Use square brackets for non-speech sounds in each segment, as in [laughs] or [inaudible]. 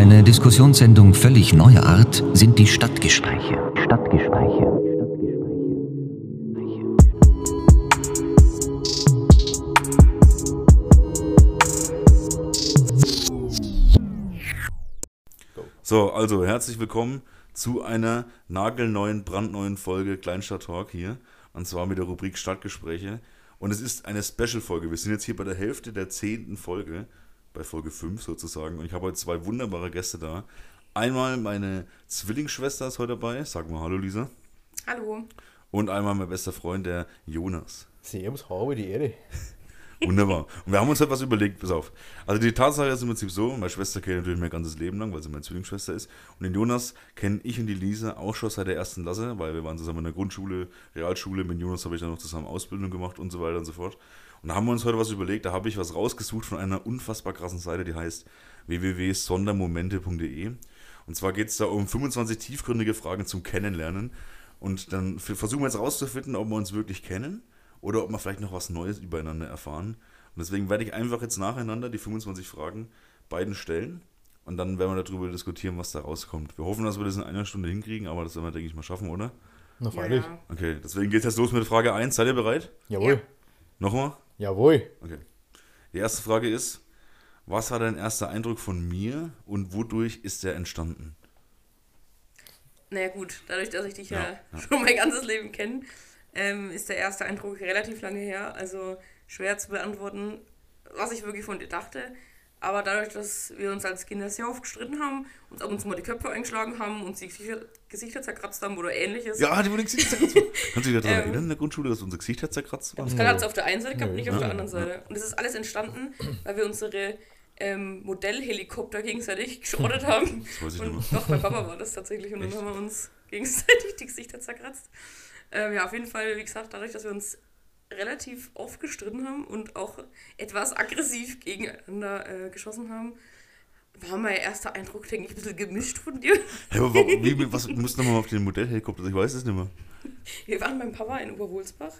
Eine Diskussionssendung völlig neuer Art sind die Stadtgespräche. Stadtgespräche. So, also herzlich willkommen zu einer nagelneuen, brandneuen Folge Kleinstadt Talk hier. Und zwar mit der Rubrik Stadtgespräche. Und es ist eine Special-Folge. Wir sind jetzt hier bei der Hälfte der zehnten Folge, bei Folge 5 sozusagen. Und ich habe heute zwei wunderbare Gäste da. Einmal meine Zwillingsschwester ist heute dabei. Sag mal Hallo, Lisa. Hallo. Und einmal mein bester Freund, der Jonas. Servus, habe die Erde. [laughs] Wunderbar. Und wir haben uns halt was überlegt, pass auf. Also die Tatsache ist im Prinzip so, meine Schwester kennt natürlich mein ganzes Leben lang, weil sie meine Zwillingsschwester ist. Und den Jonas kennen ich und die Lisa auch schon seit der ersten Klasse, weil wir waren zusammen in der Grundschule, Realschule. Mit Jonas habe ich dann noch zusammen Ausbildung gemacht und so weiter und so fort. Und da haben wir uns heute was überlegt, da habe ich was rausgesucht von einer unfassbar krassen Seite, die heißt www.sondermomente.de. Und zwar geht es da um 25 tiefgründige Fragen zum Kennenlernen. Und dann versuchen wir jetzt rauszufinden, ob wir uns wirklich kennen oder ob wir vielleicht noch was Neues übereinander erfahren. Und deswegen werde ich einfach jetzt nacheinander die 25 Fragen beiden stellen und dann werden wir darüber diskutieren, was da rauskommt. Wir hoffen, dass wir das in einer Stunde hinkriegen, aber das werden wir, denke ich, mal schaffen, oder? Na, freilich. Ja. Okay, deswegen geht es jetzt los mit Frage 1. Seid ihr bereit? Jawohl. Ja. Nochmal? Jawohl. Okay. Die erste Frage ist, was war dein erster Eindruck von mir und wodurch ist der entstanden? Naja gut, dadurch, dass ich dich ja, Ja, ja. schon mein ganzes Leben kenne, ähm, ist der erste Eindruck relativ lange her. Also schwer zu beantworten, was ich wirklich von dir dachte. Aber dadurch, dass wir uns als Kinder sehr oft gestritten haben, uns ab und zu mal die Köpfe eingeschlagen haben und sich Gesichter, Gesichter zerkratzt haben oder ähnliches. Ja, die wurde Gesicht zerkratzt. [laughs] Kannst du dich daran Ähm. erinnern in der Grundschule, dass unsere Gesichter zerkratzt waren? Das hat es auf der einen Seite gehabt, nicht auf der Ja. anderen Seite. Und das ist alles entstanden, weil wir unsere ähm, Modellhelikopter gegenseitig geschrottet haben. [laughs] Das weiß ich Und nicht mehr. doch, mein Papa war das tatsächlich und Echt? dann haben wir uns gegenseitig die Gesichter zerkratzt. Ähm, ja, auf jeden Fall, wie gesagt, dadurch, dass wir uns relativ oft gestritten haben und auch etwas aggressiv gegeneinander äh, geschossen haben, war mein erster Eindruck, denke ich, ein bisschen gemischt von dir. Hey, aber warum, wie, [laughs] was, du musst nochmal auf den Modellhelikopter, ich weiß es nicht mehr. Wir waren beim Papa in Oberwolsbach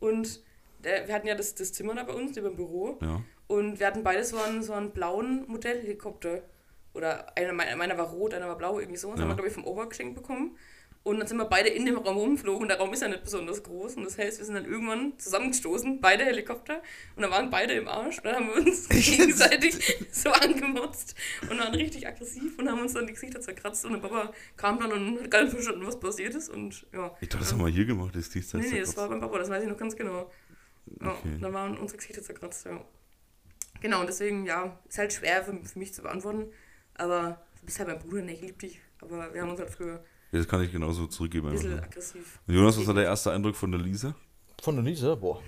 und der, wir hatten ja das, das Zimmer da bei uns, über dem Büro. Ja. Und wir hatten beide so einen, so einen blauen Modellhelikopter. Oder einer, meiner meiner war rot, einer war blau, irgendwie so. Das Ja. haben wir, glaube ich, vom Opa geschenkt bekommen. Und dann sind wir beide in dem Raum rumgeflogen der Raum ist ja nicht besonders groß. Und das heißt, wir sind dann irgendwann zusammengestoßen, beide Helikopter. Und dann waren beide im Arsch. Und dann haben wir uns [laughs] gegenseitig so angemotzt und waren richtig aggressiv und haben uns dann die Gesichter zerkratzt. Und der Papa kam dann und hat gar nicht verstanden, was passiert ist. Und ja. Ich dachte, das haben wir hier gemacht, das Gesicht Nee, nee, das war beim Papa, das weiß ich noch ganz genau. Ja, Okay. Da waren unsere Gesichter zerkratzt, ja. Genau, und deswegen, ja, ist halt schwer für, für mich zu beantworten. Aber du bist halt mein Bruder, ne, ich liebe dich. Aber wir haben uns halt früher Ja, das kann ich genauso zurückgeben. ein bisschen nur. aggressiv. Und Jonas, was war der erste Eindruck von der Lisa? Von der Lisa, boah.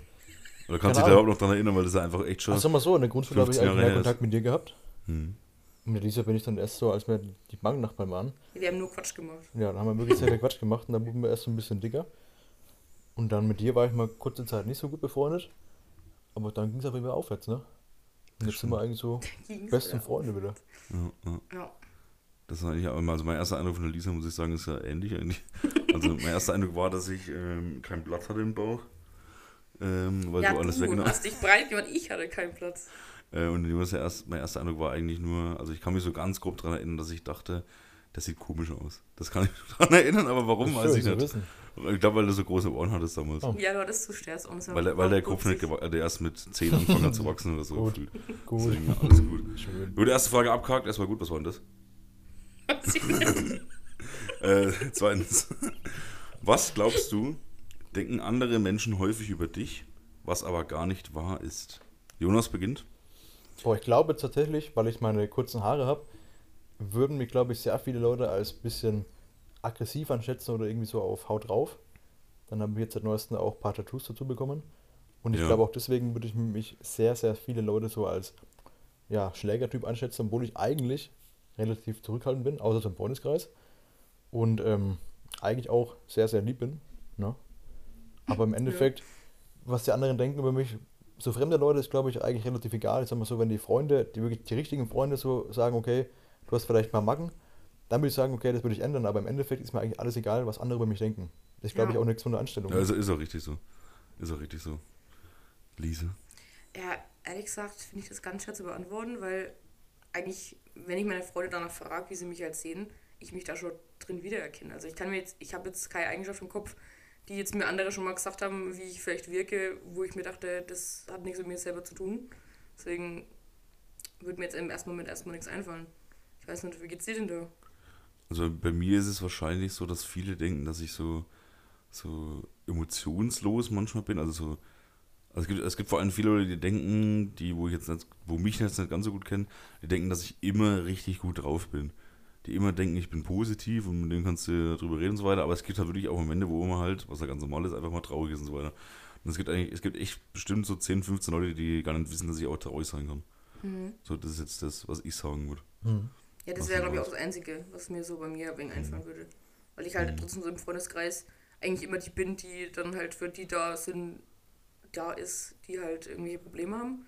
Oder kannst du dich da überhaupt noch dran erinnern, weil das ist ja einfach echt schon. Ach, sag mal so, in der Grundschule habe ich 15 eigentlich mehr Kontakt mit dir gehabt. Hm. Und mit Lisa bin ich dann erst so, als wir die Banknachbarn waren. Wir haben nur Quatsch gemacht. Ja, dann haben wir wirklich sehr viel Quatsch gemacht und dann wurden wir erst so ein bisschen dicker. Und dann mit dir war ich mal kurze Zeit nicht so gut befreundet. Aber dann ging es jeden Fall aufwärts, ne? Und jetzt sind wir eigentlich so besten wieder. Freunde wieder. Ja, ja. Ja. Das war eigentlich, also mein erster Eindruck von der Lisa, muss ich sagen, ist ja ähnlich eigentlich. [laughs] Also mein erster Eindruck war, dass ich ähm, kein Blatt hatte im Bauch. Ähm, weil ja, du alles du weggenommen hast dich breit gemacht, ich hatte keinen Platz. Äh, und erst, mein erster Eindruck war eigentlich nur, also ich kann mich so ganz grob daran erinnern, dass ich dachte, das sieht komisch aus. Das kann ich mich [laughs] daran erinnern, aber warum, Das weiß ich schön nicht. wissen. Ich glaube, weil du so große Ohren hattest damals. Oh. Ja, du hattest zu Stärz und so. Weil, der- weil der Kopf nicht, der erst mit 10 angefangen hat zu [laughs] wachsen oder so. Gut. Gut. Deswegen, alles gut. Schön. Gut, erste Frage abgehakt, erstmal gut, was war denn das? Äh, zweitens. Was glaubst du, denken andere Menschen häufig über dich, was aber gar nicht wahr ist? Jonas beginnt. Boah, ich glaube tatsächlich, weil ich meine kurzen Haare habe, würden mich, glaube ich, sehr viele Leute als bisschen aggressiv einschätzen oder irgendwie so auf Haut drauf. Dann haben wir jetzt seit neuestem auch ein paar Tattoos dazu bekommen. Und ich Ja. glaube auch deswegen würde ich mich sehr, sehr viele Leute so als ja, Schlägertyp einschätzen, obwohl ich eigentlich relativ zurückhaltend bin, außer zum Freundeskreis. Und ähm, eigentlich auch sehr, sehr lieb bin. Ne? Aber im [laughs] Endeffekt, was die anderen denken über mich, so fremde Leute ist, glaube ich, eigentlich relativ egal. Ich sag mal so, wenn die Freunde, die wirklich die richtigen Freunde so sagen, okay, du hast vielleicht mal Macken, dann würde ich sagen, okay, das würde ich ändern. Aber im Endeffekt ist mir eigentlich alles egal, was andere über mich denken. Das ist, glaube Ja. ich, auch nichts von der Anstellung. Ja, ist, ist auch richtig so. Ist auch richtig so. Lise. Ja, ehrlich gesagt finde ich das ganz schwer zu beantworten, weil eigentlich wenn ich meine Freunde danach frage, wie sie mich halt sehen, ich mich da schon drin wiedererkenne. Also ich kann mir jetzt, ich habe jetzt keine Eigenschaft im Kopf, die jetzt mir andere schon mal gesagt haben, wie ich vielleicht wirke, wo ich mir dachte, das hat nichts mit mir selber zu tun. Deswegen würde mir jetzt im ersten Moment erstmal nichts einfallen. Ich weiß nicht, wie geht's dir denn da? Also bei mir ist es wahrscheinlich so, dass viele denken, dass ich so, so emotionslos manchmal bin. Also so, also es gibt, es gibt vor allem viele Leute, die denken, die, wo ich jetzt nicht, wo mich jetzt nicht ganz so gut kennen, die denken, dass ich immer richtig gut drauf bin. Die immer denken, ich bin positiv und mit denen kannst du drüber reden und so weiter. Aber es gibt halt wirklich auch Momente, wo man halt, was ja ganz normal ist, einfach mal traurig ist und so weiter. Und es gibt eigentlich, es gibt echt bestimmt so 10, 15 Leute, die gar nicht wissen, dass ich auch traurig sein kann. So, das ist jetzt das, was ich sagen würde. Ja, das wäre, glaube ich, auch das Einzige, was mir so bei mir ein wenig einfallen würde. Weil ich halt trotzdem so im Freundeskreis eigentlich immer die bin, die dann halt für die da sind, da ist, die halt irgendwelche Probleme haben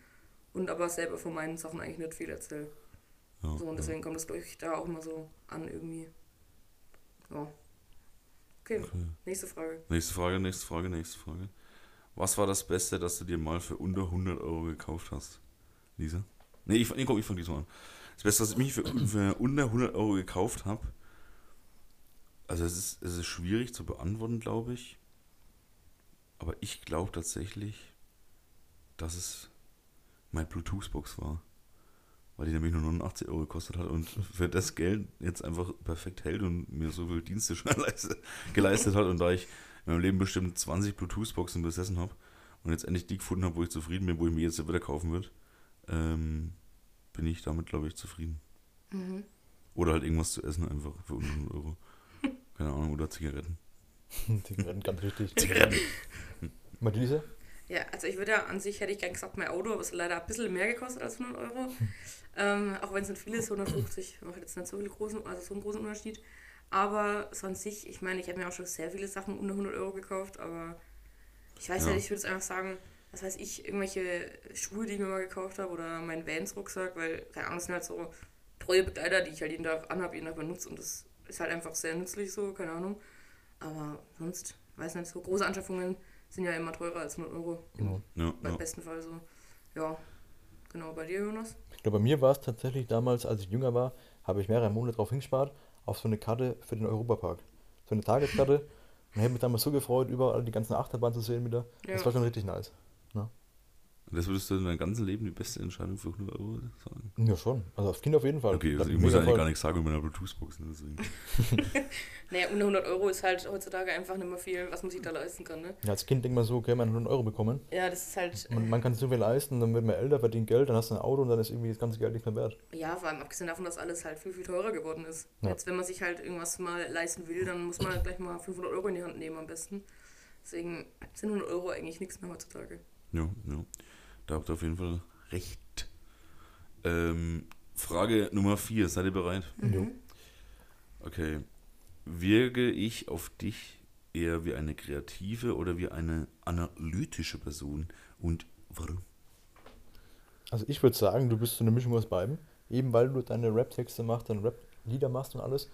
und aber selber von meinen Sachen eigentlich nicht viel erzähle. Ja, So, und deswegen kommt das, glaube ich, da auch immer so an irgendwie. Ja. Okay, Okay. nächste Frage. Nächste Frage, nächste Frage, nächste Frage. Was war das Beste, das du dir mal für unter 100 Euro gekauft hast? Lisa? Nee, ich, nee komm, ich fange diesmal an. Das Beste, was ich mich für, [clears throat] für unter 100 Euro gekauft habe, also es ist, es ist schwierig zu beantworten, glaube ich. Aber ich glaube tatsächlich, dass es meine Bluetooth-Box war. Weil die nämlich nur 89 Euro gekostet hat und für das Geld jetzt einfach perfekt hält und mir so viel Dienste [laughs] schon leiste- geleistet hat. Und da ich in meinem Leben bestimmt 20 Bluetooth-Boxen besessen habe und jetzt endlich die gefunden habe, wo ich zufrieden bin, wo ich mir jetzt wieder kaufen würde, ähm, bin ich damit, glaube ich, zufrieden. Oder halt irgendwas zu essen einfach für 100 Euro. [laughs] Keine Ahnung, oder Zigaretten. [laughs] Zigaretten, ganz wichtig. Zigaretten! Mathilde? Ja, also ich würde ja an sich, hätte ich gern gesagt, mein Auto, aber es hat leider ein bisschen mehr gekostet als 100 Euro. ähm, auch wenn es nicht viel ist, 150 macht jetzt nicht so, viel großen, also so einen großen Unterschied. Aber so an sich, ich meine, ich habe mir auch schon sehr viele Sachen unter 100 Euro gekauft, aber ich weiß Ja. nicht, ich würde es einfach sagen, was weiß ich, irgendwelche Schuhe, die ich mir mal gekauft habe oder meinen Vans-Rucksack, weil, keine Ahnung, das sind halt so treue Begleiter, die ich halt jeden Tag anhabe, jeden Tag benutze und das ist halt einfach sehr nützlich so, keine Ahnung. Aber sonst, weiß nicht, so große Anschaffungen sind ja immer teurer als 100 Euro. Genau. Ja, Beim ja. besten Fall so. Ja, genau. Bei dir, Jonas? Ich glaube, bei mir war es tatsächlich damals, als ich jünger war, habe ich mehrere Monate drauf hingespart, auf so eine Karte für den Europapark. So eine Tageskarte. Und ich habe mich damals so gefreut, überall die ganzen Achterbahnen zu sehen wieder. Das Ja. war schon richtig nice. Und das würdest du in deinem ganzen Leben die beste Entscheidung für 100 Euro sagen? Ja, schon. Also auf Kind auf jeden Fall. Okay, also ich muss eigentlich gar nichts sagen mit meiner Bluetooth-Box. Ne, deswegen. [laughs] [laughs] Naja, unter 100 Euro ist halt heutzutage einfach nicht mehr viel, was man sich da leisten kann, ne? Ja, als Kind denkt man so, okay, man hat 100 Euro bekommen. Ja, das ist halt. Man, man kann sich so viel leisten, dann wird man älter, verdient Geld, dann hast du ein Auto und dann ist irgendwie das ganze Geld nicht mehr wert. Ja, vor allem abgesehen davon, dass alles halt viel, viel teurer geworden ist. Ja. Jetzt, wenn man sich halt irgendwas mal leisten will, dann muss man halt gleich mal 500 Euro in die Hand nehmen am besten. Deswegen sind 100 Euro eigentlich nichts mehr heutzutage. Ja, ja. Da habt ihr auf jeden Fall recht. Ähm, Frage Nummer 4. Seid ihr bereit? Jo. Okay. Wirke ich auf dich eher wie eine kreative oder wie eine analytische Person? Und warum? Also ich würde sagen, du bist so eine Mischung aus beiden. Eben weil du deine Rap-Texte machst, deine Rap-Lieder machst und alles.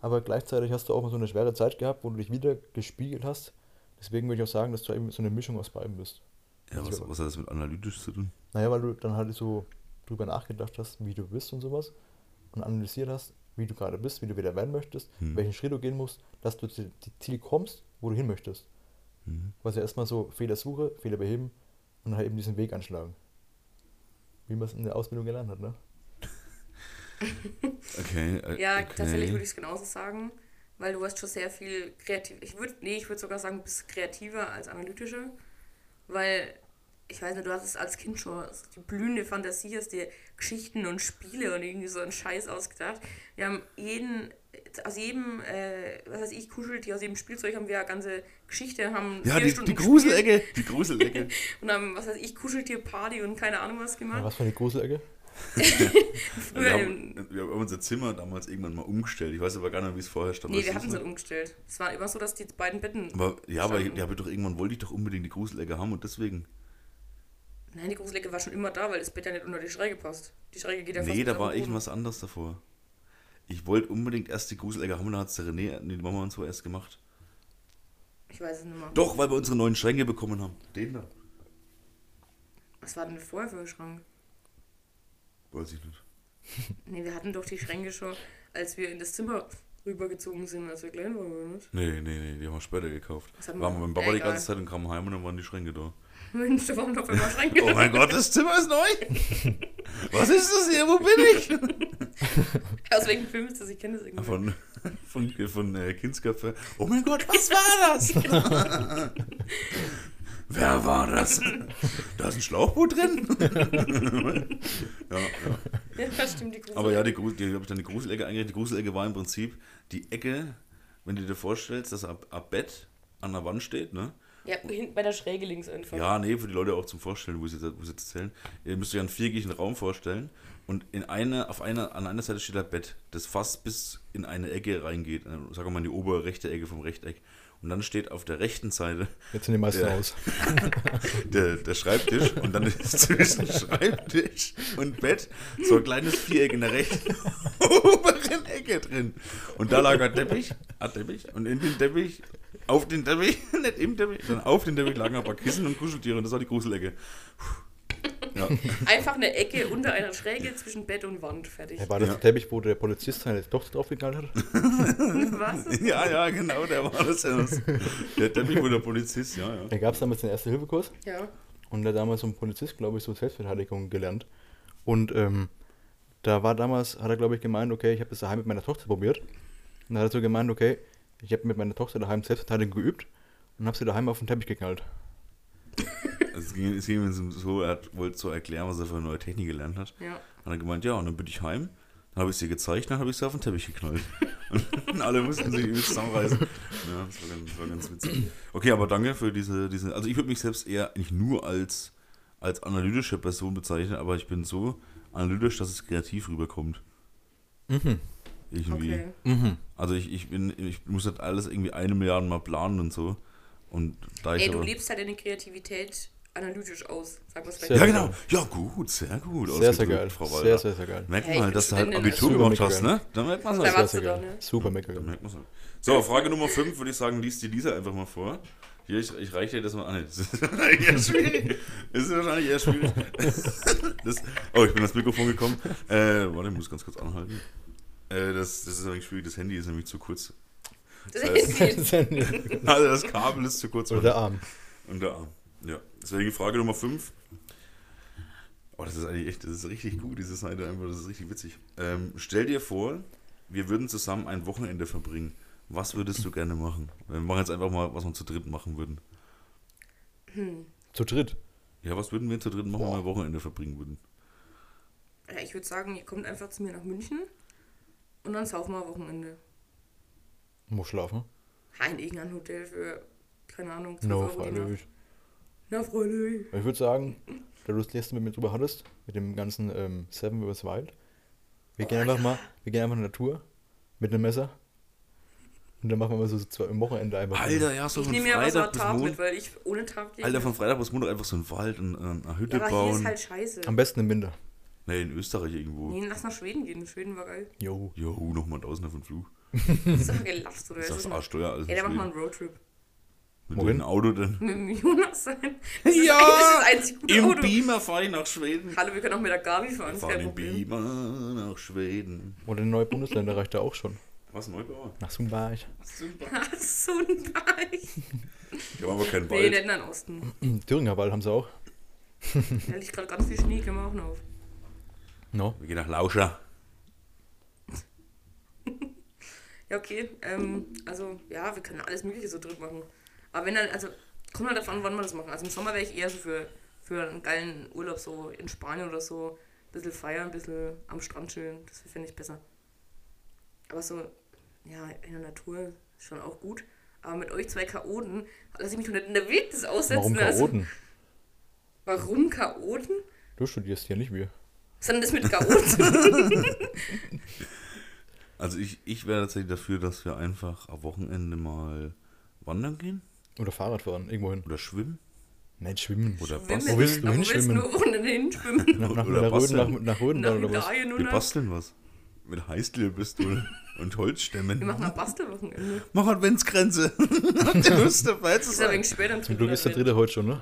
Aber gleichzeitig hast du auch mal so eine schwere Zeit gehabt, wo du dich wieder gespiegelt hast. Deswegen würde ich auch sagen, dass du eben so eine Mischung aus beiden bist. Ja, was, was hat das mit analytisch zu tun? Naja, weil du dann halt so drüber nachgedacht hast, wie du bist und sowas. Und analysiert hast, wie du gerade bist, wie du wieder werden möchtest, Hm. welchen Schritt du gehen musst, dass du zu die Ziel kommst, wo du hin möchtest. Mhm. Quasi erstmal so Fehlersuche, Fehler beheben und dann halt eben diesen Weg anschlagen. Wie man es in der Ausbildung gelernt hat, ne? [laughs] Okay. Äh, Ja, okay. tatsächlich würde ich es genauso sagen, weil du hast schon sehr viel kreativ. Ich würde, nee, ich würde sogar sagen, du bist kreativer als analytischer, weil ich weiß nicht, du hast es als Kind schon die blühende Fantasie, hast dir Geschichten und Spiele und irgendwie so einen Scheiß ausgedacht. Wir haben jeden, aus jedem, äh, was weiß ich, Kuscheltier, aus jedem Spielzeug haben wir eine ganze Geschichte, haben Ja, vier die, Stunden die Gruselecke. Die Gruselecke. [laughs] und haben, was weiß ich, Kuscheltier-Party und keine Ahnung was Ja, gemacht. was für eine Gruselecke? Wir, haben, wir haben unser Zimmer damals irgendwann mal umgestellt. Ich weiß aber gar nicht, wie es vorher stand. nee, Weißt wir hatten es nicht noch? umgestellt. Es war immer so, dass die beiden Betten Aber, ja, aber, standen. ja, aber doch irgendwann wollte ich doch unbedingt die Gruselecke haben und deswegen. Nein, die Gruselecke war schon immer da, weil das Bett ja nicht unter die Schräge passt. Die Schräge geht ja nee, da war irgendwas anderes davor. Ich wollte unbedingt erst die Gruselecke haben und dann hat es der René, die Mama und so erst gemacht. Ich weiß es nicht mehr. Doch, weil wir unsere neuen Schränke bekommen haben. Den da. Was war denn vorher für ein Schrank? Weiß ich nicht. [laughs] Nee, wir hatten doch die Schränke schon, als wir in das Zimmer rübergezogen sind, als wir klein waren, oder nicht? Nee, nee, nee, die haben wir später gekauft. Waren wir- wir beim Papa die Egal. ganze Zeit und kamen heim und dann waren die Schränke da. Mensch, da waren doch immer Schränke. Oh mein Gott, das Zimmer ist neu! [laughs] Was ist das hier? Wo bin ich? [laughs] Aus welchem Film ist das? Ich kenne das irgendwie. Von, von, von äh, Kindsköpfe. Oh mein Gott, was war das? Wer war das? Da ist ein Schlauchboot drin? [laughs] ja, ja. Ja, stimmt, die Grusel. Aber ja, die, die habe ich dann die Gruselecke eingerichtet. Die Gruselecke war im Prinzip die Ecke, wenn du dir vorstellst, dass ein ein Bett an der Wand steht, ne? Ja, hinten bei der Schräge links einfach. Ja, nee, für die Leute auch zum Vorstellen, wo sie jetzt, wo sie jetzt erzählen. Ihr müsst euch einen viereckigen Raum vorstellen und in eine, auf einer, an einer Seite steht ein Bett, das fast bis in eine Ecke reingeht. äh, Sagen wir mal in die obere rechte Ecke vom Rechteck. Und dann steht auf der rechten Seite Jetzt sind die meisten Ja. aus. [laughs] der, der Schreibtisch und dann ist [laughs] zwischen Schreibtisch und Bett so ein kleines Viereck in der rechten [laughs] oberen Ecke drin. Und da lag ein Teppich, ein Teppich und in den Teppich, auf den Teppich, nicht im Teppich, sondern auf den Teppich lagen ein paar Kissen und Kuscheltiere und das war die Gruselecke. Ja, Einfach eine Ecke unter einer Schräge zwischen Bett und Wand. Fertig. Ja, war das Ja. der Teppich, wo der Polizist seine Tochter draufgeknallt hat? Was? [laughs] ja, ja, genau, der war das. ja. Der Teppich wo der Polizist, ja, ja. Da gab es damals den Erste-Hilfe-Kurs Ja. und da hat damals so ein Polizist, glaube ich, so Selbstverteidigung gelernt. Und ähm, da war damals, hat er, glaube ich, gemeint, okay, ich habe das daheim mit meiner Tochter probiert. Und dann hat er so gemeint, okay, ich habe mit meiner Tochter daheim Selbstverteidigung geübt und habe sie daheim auf den Teppich geknallt. [laughs] Es ging, es ging ihm so, er hat- wollte so erklären, was er für eine neue Technik gelernt hat. Ja. Hat er gemeint, ja, und dann bin ich heim, dann habe ich sie gezeigt, dann habe ich sie auf den Teppich geknallt. [laughs] Und [laughs] alle mussten sich übelst zusammenreißen. Ja, das war, ganz, das war ganz witzig. Okay, aber danke für diese, diese also ich würde mich selbst eher nicht nur als, als analytische Person bezeichnen, aber ich bin so analytisch, dass es kreativ rüberkommt. Irgendwie. Okay. Mhm. Also ich, ich bin, ich muss das alles irgendwie eine Milliarde Mal planen und so. Und da ich Ey, du aber- lebst halt deine Kreativität analytisch aus. Sag mal Sehr Ja, vielleicht. genau. Ja, gut, sehr gut. Sehr, sehr geil. Frau Sehr, Walter. sehr, sehr geil. Merkt Ja, halt, bin dass du halt Abitur gemacht hast, ne? Da merkt man Da halt. Sehr, sehr geil. ne? Super mega geil. merkt man's halt. So, Frage Nummer 5 würde ich sagen, liest die Lisa einfach mal vor. Hier, ich, ich reiche dir das mal an. [laughs] Das ist wahrscheinlich eher schwierig. Das ist wahrscheinlich eher schwierig. Das, oh, ich bin ans Mikrofon gekommen. Äh, warte, ich muss ganz kurz anhalten. Äh, das, das ist nämlich schwierig. Das Handy ist nämlich zu kurz. Das heißt- ist [laughs] Also das Kabel ist zu kurz. Oder der Arm. Und der Arm. Ja. Deswegen Frage Nummer 5. Oh, das ist eigentlich echt, das ist richtig gut, diese Seite einfach, das ist richtig witzig. Ähm, stell dir vor, wir würden zusammen ein Wochenende verbringen. Was würdest du gerne machen? Wir machen jetzt einfach mal, was wir zu dritt machen würden. Zu dritt. Ja, was würden wir zu dritt machen, wenn wir ein Wochenende verbringen würden? ja, ich würde sagen, ihr kommt einfach zu mir nach München und dann saufen wir Wochenende. Muss schlafen. Ha, in irgendein Hotel für, keine Ahnung, 12 No, Euro freilich. Na, freilich. Ich würde sagen, da du das letzte mit mir drüber hattest, mit dem ganzen ähm, Seven vs. Wild, wir gehen einfach mal, wir gehen einfach in der Natur mit einem Messer und dann machen wir mal so zwei am Wochenende einfach. Alter, ja, so Ich von nehme mir aber so Freitag Tag mit, Montag. weil ich ohne Tag gehe. Alter, von Freitag bis Montag einfach so einen Wald und äh, eine Hütte ja, aber hier ist bauen. halt scheiße. Am besten im Winter. Nee, in Österreich irgendwo. Nee, lass nach Schweden gehen. Schweden war geil. Jo. Jo, nochmal Tausender von Flug. [laughs] Das ist doch gelacht, oder? Das Das ist das Arschsteuer alles Ey, in dann machen wir Schweden. einen Roadtrip. Mit Wohin? dem Auto denn? Mit dem Jonas sein. Das ist Ja, eigentlich das gute Im Auto. Beamer fahre ich nach Schweden. Hallo, wir können auch mit der Gabi fahren. Wir ist fahren im. Beamer nach Schweden. Oder in neue Bundesländer reicht da auch schon. Was, Neubauer? Nach Sumbarg. Super. [laughs] Ach, so ein Beich. Wir haben aber keinen Nee, Wald. in den Osten. [clears throat] Thüringer Wald haben sie auch. [laughs] Da liegt gerade ganz viel Schnee, können wir auch noch auf. No. Wir gehen nach Lauscher. [laughs] Ja, okay. Ähm, also, ja, wir können alles Mögliche so dritt machen. Aber wenn dann, also, kommt halt davon, wann wir das machen. Also im Sommer wäre ich eher so für, für einen geilen Urlaub, so in Spanien oder so. Ein bisschen feiern, ein bisschen am Strand chillen. Das finde ich besser. Aber so, ja, in der Natur ist schon auch gut. Aber mit euch zwei Chaoten lasse ich mich doch nicht in der Wildnis aussetzen. Warum Also, Chaoten? warum Chaoten? Du studierst hier nicht wir. Denn das mit Chaoten? [laughs] Also ich, ich wäre tatsächlich dafür, dass wir einfach am Wochenende mal wandern gehen Oder Fahrrad fahren, irgendwo hin. oder schwimmen Nein, schwimmen. oder Schwimmen. basteln. Wo willst du Aber hin willst Wochenende hinschwimmen? [laughs] Nach, nach, Oder nach, Röden, basteln. nach, nach Röden Nach oder was? Wir basteln was. Mit Heißklebepistole. und Holzstämmen. Wir machen ein Bastelwochenende. Mach Adventsgrenze. [laughs] Habt ihr Lust dabei zu Ist ja sein? wegen später Zum Glück ist der dritte heute schon, ne?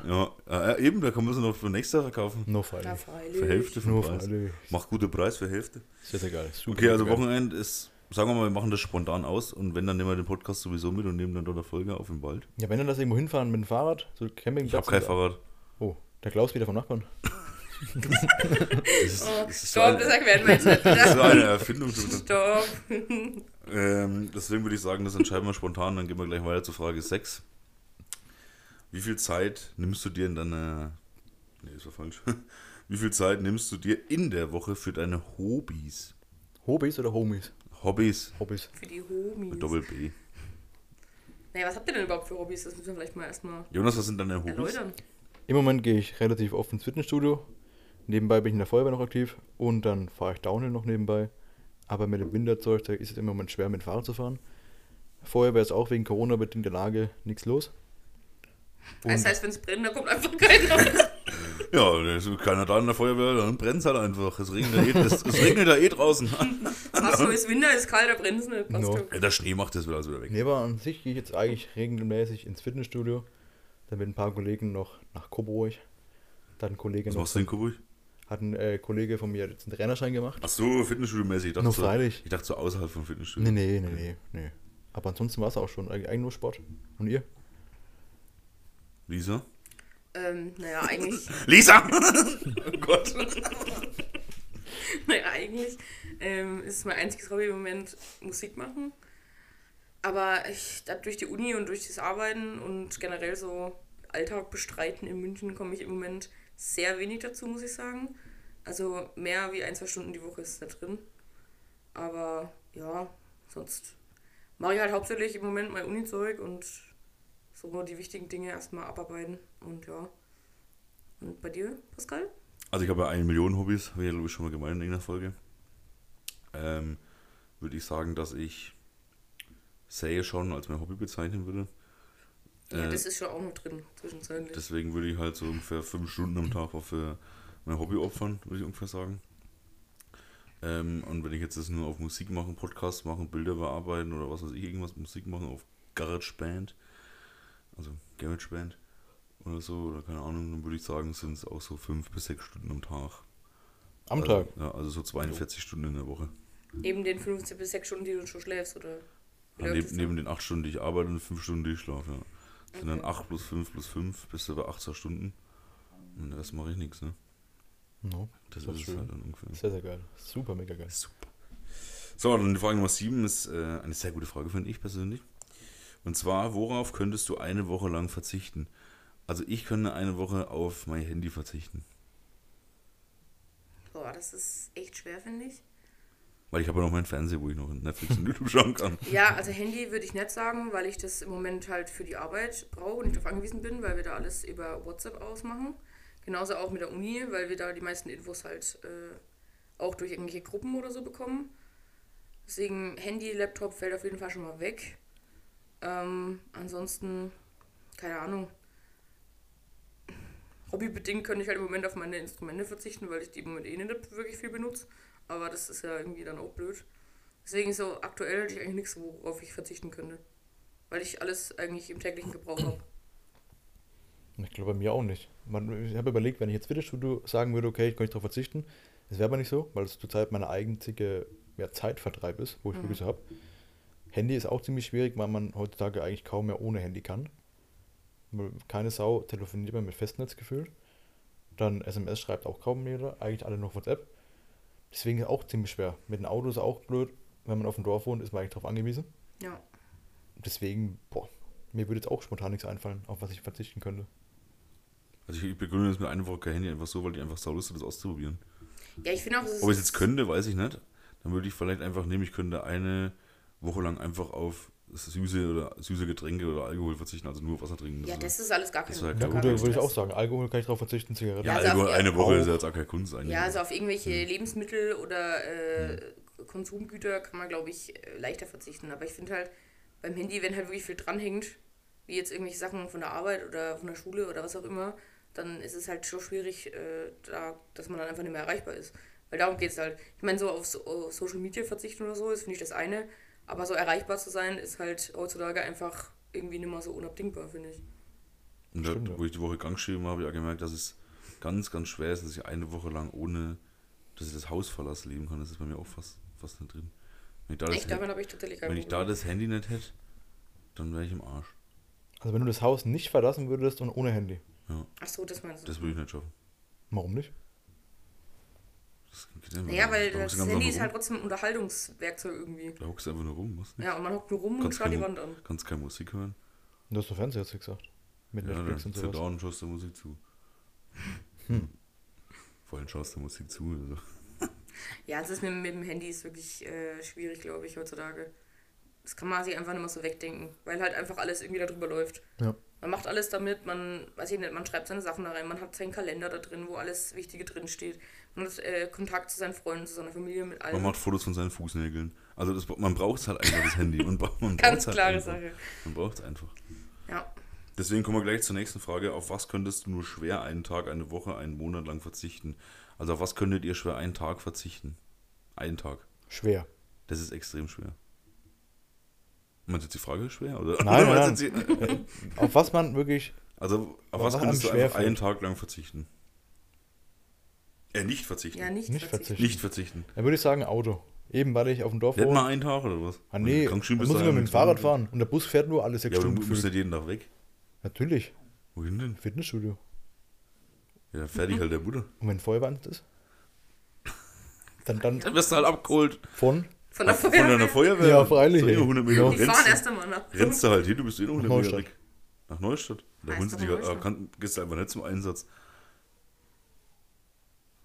Ja, äh, eben, da kann man sie noch für nächstes Jahr verkaufen. No Ja, freilich. Für Hälfte vom Nur Preis. freilich. Macht guten Preis für Hälfte. Sehr, sehr geil. Super, Okay, also geil. Wochenende ist, sagen wir mal, wir machen das spontan aus und wenn, dann nehmen wir den Podcast sowieso mit und nehmen dann dort eine Folge auf im Wald. Ja, wenn dann das irgendwo hinfahren mit dem Fahrrad, so Campingplatz. Ich habe kein Fahrrad. Oh, der Klaus wieder vom Nachbarn. Das [laughs] ist, Oh, das ist so stopp, eine, das erklären wir jetzt nicht [laughs] das ist so eine Erfindung. du. Stopp. [laughs] Ähm, deswegen würde ich sagen, das entscheiden wir spontan. Dann gehen wir gleich weiter zur Frage 6. Wie viel Zeit nimmst du dir in deiner. Nee, das war falsch. Wie viel Zeit nimmst du dir in der Woche für deine Hobbys? Hobbys oder Homies? Hobbys Hobbys. Für die Homies. mit Doppel B. Naja, was habt ihr denn überhaupt für Hobbys? Das müssen wir vielleicht mal erstmal Jonas, was sind deine Hobbys? erläutern. Im Moment gehe ich relativ oft ins Fitnessstudio. Nebenbei bin ich in der Feuerwehr noch aktiv und dann fahre ich Downhill noch nebenbei. Aber mit dem Winterzeug da ist es im Moment schwer, mit dem Fahrrad zu fahren. Feuerwehr ist auch wegen Corona-bedingter Lage nichts los. Das heißt, wenn es brennt, dann kommt einfach keiner. [laughs] Ja, da ist keiner da in der Feuerwehr, dann brennt es halt einfach. Es regnet ja eh, es, es regnet ja eh draußen. [laughs] Achso, ist Winter, ist kalt, da brennt es nicht. Passt No. Ja, der Schnee macht das wieder alles wieder weg. Nee, aber an sich gehe ich jetzt eigentlich regelmäßig ins Fitnessstudio. Dann mit ein paar Kollegen noch nach Coburg. Dann ein Kollege Was noch machst du in Coburg? hat ein äh, Kollege von mir jetzt einen Trainerschein gemacht. Ach so, Fitnessstudio-mäßig. Ich dachte Nur so- freilich. Ich dachte so außerhalb vom Fitnessstudio. Nee, nee, nee, nee, nee. Aber ansonsten war es auch schon. Eig- Eigentlich nur Sport. Und ihr? Lisa? Ähm, naja, eigentlich, [laughs] Lisa! [laughs] oh Gott. [laughs] naja, eigentlich ähm, ist mein einziges Hobby im Moment Musik machen. Aber ich, durch die Uni und durch das Arbeiten und generell so Alltag bestreiten in München komme ich im Moment sehr wenig dazu, muss ich sagen. Also mehr wie ein, zwei Stunden die Woche ist da drin. Aber ja, sonst mache ich halt hauptsächlich im Moment mein Uni-Zeug und so die wichtigen Dinge erstmal abarbeiten. Und ja. Und bei dir, Pascal? Also ich habe ja eine Million Hobbys, habe ich ja glaube ich schon mal gemeint in irgendeiner Folge. Ähm, würde ich sagen, dass ich Säge schon als mein Hobby bezeichnen würde. Ja, Äh, das ist schon auch noch drin, zwischenzeitlich. Deswegen würde ich halt so ungefähr fünf Stunden am Tag auch für mein Hobby opfern, würde ich ungefähr sagen. Ähm, und wenn ich jetzt das nur auf Musik machen, Podcast machen, Bilder bearbeiten oder was weiß ich, irgendwas Musik machen auf GarageBand, also GarageBand oder so, oder keine Ahnung, dann würde ich sagen, sind es auch so fünf bis sechs Stunden am Tag. Am also, Tag. Ja, also so 42 Stunden in der Woche. Neben den 15 bis 6 Stunden, die du schon schläfst, oder? Ja, läuft neben, den acht Stunden, die ich arbeite und fünf Stunden, die ich schlafe. Ja. Das sind dann Okay. 8 plus 5 plus 5 bis über 18 Stunden. Und das mache ich nichts, ne? No. Das Das ist schön. halt dann ungefähr. Sehr, sehr geil. Super, mega geil. Super. So, dann die Frage Nummer 7 ist äh, eine sehr gute Frage, finde ich persönlich. Und zwar, worauf könntest du eine Woche lang verzichten? Also ich könnte eine Woche auf mein Handy verzichten. Boah, das ist echt schwer, finde ich. Weil ich habe ja noch meinen Fernseher, wo ich noch Netflix und YouTube schauen kann. [laughs] Ja, also Handy würde ich nicht sagen, weil ich das im Moment halt für die Arbeit brauche und nicht darauf angewiesen bin, weil wir da alles über WhatsApp ausmachen. Genauso auch mit der Uni, weil wir da die meisten Infos halt äh, auch durch irgendwelche Gruppen oder so bekommen. Deswegen Handy, Laptop fällt auf jeden Fall schon mal weg. Ähm, ansonsten, keine Ahnung. Hobbybedingt könnte ich halt im Moment auf meine Instrumente verzichten, weil ich die im Moment eh nicht wirklich viel benutze. Aber das ist ja irgendwie dann auch blöd. Deswegen so aktuell hätte ich eigentlich nichts, worauf ich verzichten könnte. Weil ich alles eigentlich im täglichen Gebrauch habe. Ich glaube bei mir auch nicht. Man, ich habe überlegt, wenn ich jetzt Fitnessstudio sagen würde, okay, ich kann nicht darauf verzichten. Das wäre aber nicht so, weil es zurzeit meine einzige ja, Zeitvertreib ist, wo ich Mhm. wirklich so habe. Handy ist auch ziemlich schwierig, weil man heutzutage eigentlich kaum mehr ohne Handy kann. Keine Sau telefoniert mehr mit Festnetz gefühlt. Dann SMS schreibt auch kaum jeder, eigentlich alle noch WhatsApp. Deswegen ist auch ziemlich schwer. Mit dem Auto ist auch blöd. Wenn man auf dem Dorf wohnt, ist man eigentlich darauf angewiesen. Ja. Deswegen, boah, mir würde jetzt auch spontan nichts einfallen, auf was ich verzichten könnte. Also ich begründe das mit einer Woche kein Handy einfach so, weil ich einfach sau Lust habe, das auszuprobieren. Ja, ich finde auch. Ob ich es jetzt könnte, weiß ich nicht. Dann würde ich vielleicht einfach nehmen, ich könnte eine Woche lang einfach auf süße oder süße Getränke oder Alkohol verzichten, also nur Wasser trinken. Ja, ist- das ist alles gar kein das war Ja, Ja, gut, kein würde ich auch sagen. Alkohol kann ich drauf verzichten, Zigaretten. ja, also Alkohol, auf- eine Woche auch. ist ja jetzt auch keine Kunst eigentlich. Ja, also auf irgendwelche Lebensmittel oder äh, Konsumgüter kann man, glaube ich, äh, leichter verzichten. Aber ich finde halt beim Handy, wenn halt wirklich viel dranhängt, wie jetzt irgendwelche Sachen von der Arbeit oder von der Schule oder was auch immer, dann ist es halt schon schwierig, äh, da, dass man dann einfach nicht mehr erreichbar ist. Weil darum geht es halt. Ich meine, so auf, so auf Social Media verzichten oder so ist, finde ich das eine. Aber so erreichbar zu sein, ist halt heutzutage einfach irgendwie nicht mehr so unabdingbar, finde ich. Und da, Stimmt, wo ich die Woche krank geschrieben habe, habe ich auch gemerkt, dass es ganz, ganz schwer ist, dass ich eine Woche lang ohne, dass ich das Haus verlassen leben kann. Das ist bei mir auch fast, fast nicht drin. Wenn ich da das, Echt, habe ich tatsächlich wenn ich da das Handy nicht hätte, dann wäre ich im Arsch. Also wenn du das Haus nicht verlassen würdest und ohne Handy. Ja, Ach so, das meinst du. das würde ich nicht schaffen. Warum nicht? Ja weil da das Handy ist halt trotzdem ein Unterhaltungswerkzeug irgendwie. Da hockst du einfach nur rum, was nicht? Ja, und man hockt nur rum und Kannst starrt die keine, Wand an. kannst keine Musik hören. Du hast doch Fernseher, hast du gesagt. Mit Ja, dann Netflix und sitzt du sowas. da und schaust der Musik zu. Hm. Vor allem schaust du Musik zu. Also. [laughs] Ja, es ist mit, mit dem Handy ist wirklich äh, schwierig, glaube ich, heutzutage. Das kann man sich einfach nicht mehr so wegdenken, weil halt einfach alles irgendwie darüber läuft. Ja. Man macht alles damit, man, weiß ich nicht, man schreibt seine Sachen da rein, man hat seinen Kalender da drin, wo alles Wichtige drin steht. Man hat äh, Kontakt zu seinen Freunden, zu seiner Familie, mit allem. Man macht Fotos von seinen Fußnägeln. Also das, man braucht halt einfach das Handy. Und man [laughs] Ganz halt klare einfach. Sache. Man braucht es einfach. Ja. Deswegen kommen wir gleich zur nächsten Frage. Auf was könntest du nur schwer einen Tag, eine Woche, einen Monat lang verzichten? Also auf was könntet ihr schwer einen Tag verzichten? Einen Tag. Schwer. Das ist extrem schwer. Meinst du jetzt die Frage schwer? Oder? Nein, [laughs] oder nein, du die- [laughs] Auf was man wirklich. Also auf was was könntest du einfach einen. Tag lang verzichten? Äh, nicht verzichten. Ja, nicht, Nicht verzichten. verzichten. Nicht verzichten. Dann würde ich sagen Auto. Eben weil ich auf dem Dorf Nicht wohne. mal einen Tag oder was? Ah nee, dann muss ich du nur ja mit dem Fahrrad fahren. Und der Bus fährt nur alle sechs Ja, aber du Stunden. musst gefühlt. nicht jeden Tag weg. Natürlich. Wohin denn? Fitnessstudio. Ja, fertig halt der Buddha. Und wenn Feuerwehr ist? Dann, dann [laughs] Dann wirst du halt abgeholt. von. Von der Von Feuerwehr. deiner Feuerwehr. Ja, freilich, So, eh ey. 100 Meter. Ja. Die fahren Rennst, erst einmal nach. rennst du halt hin, du bist eh noch 100 Nach Meter Neustadt. weg. Nach Neustadt. Da du doch dich, in äh, kann, gehst du einfach nicht zum Einsatz.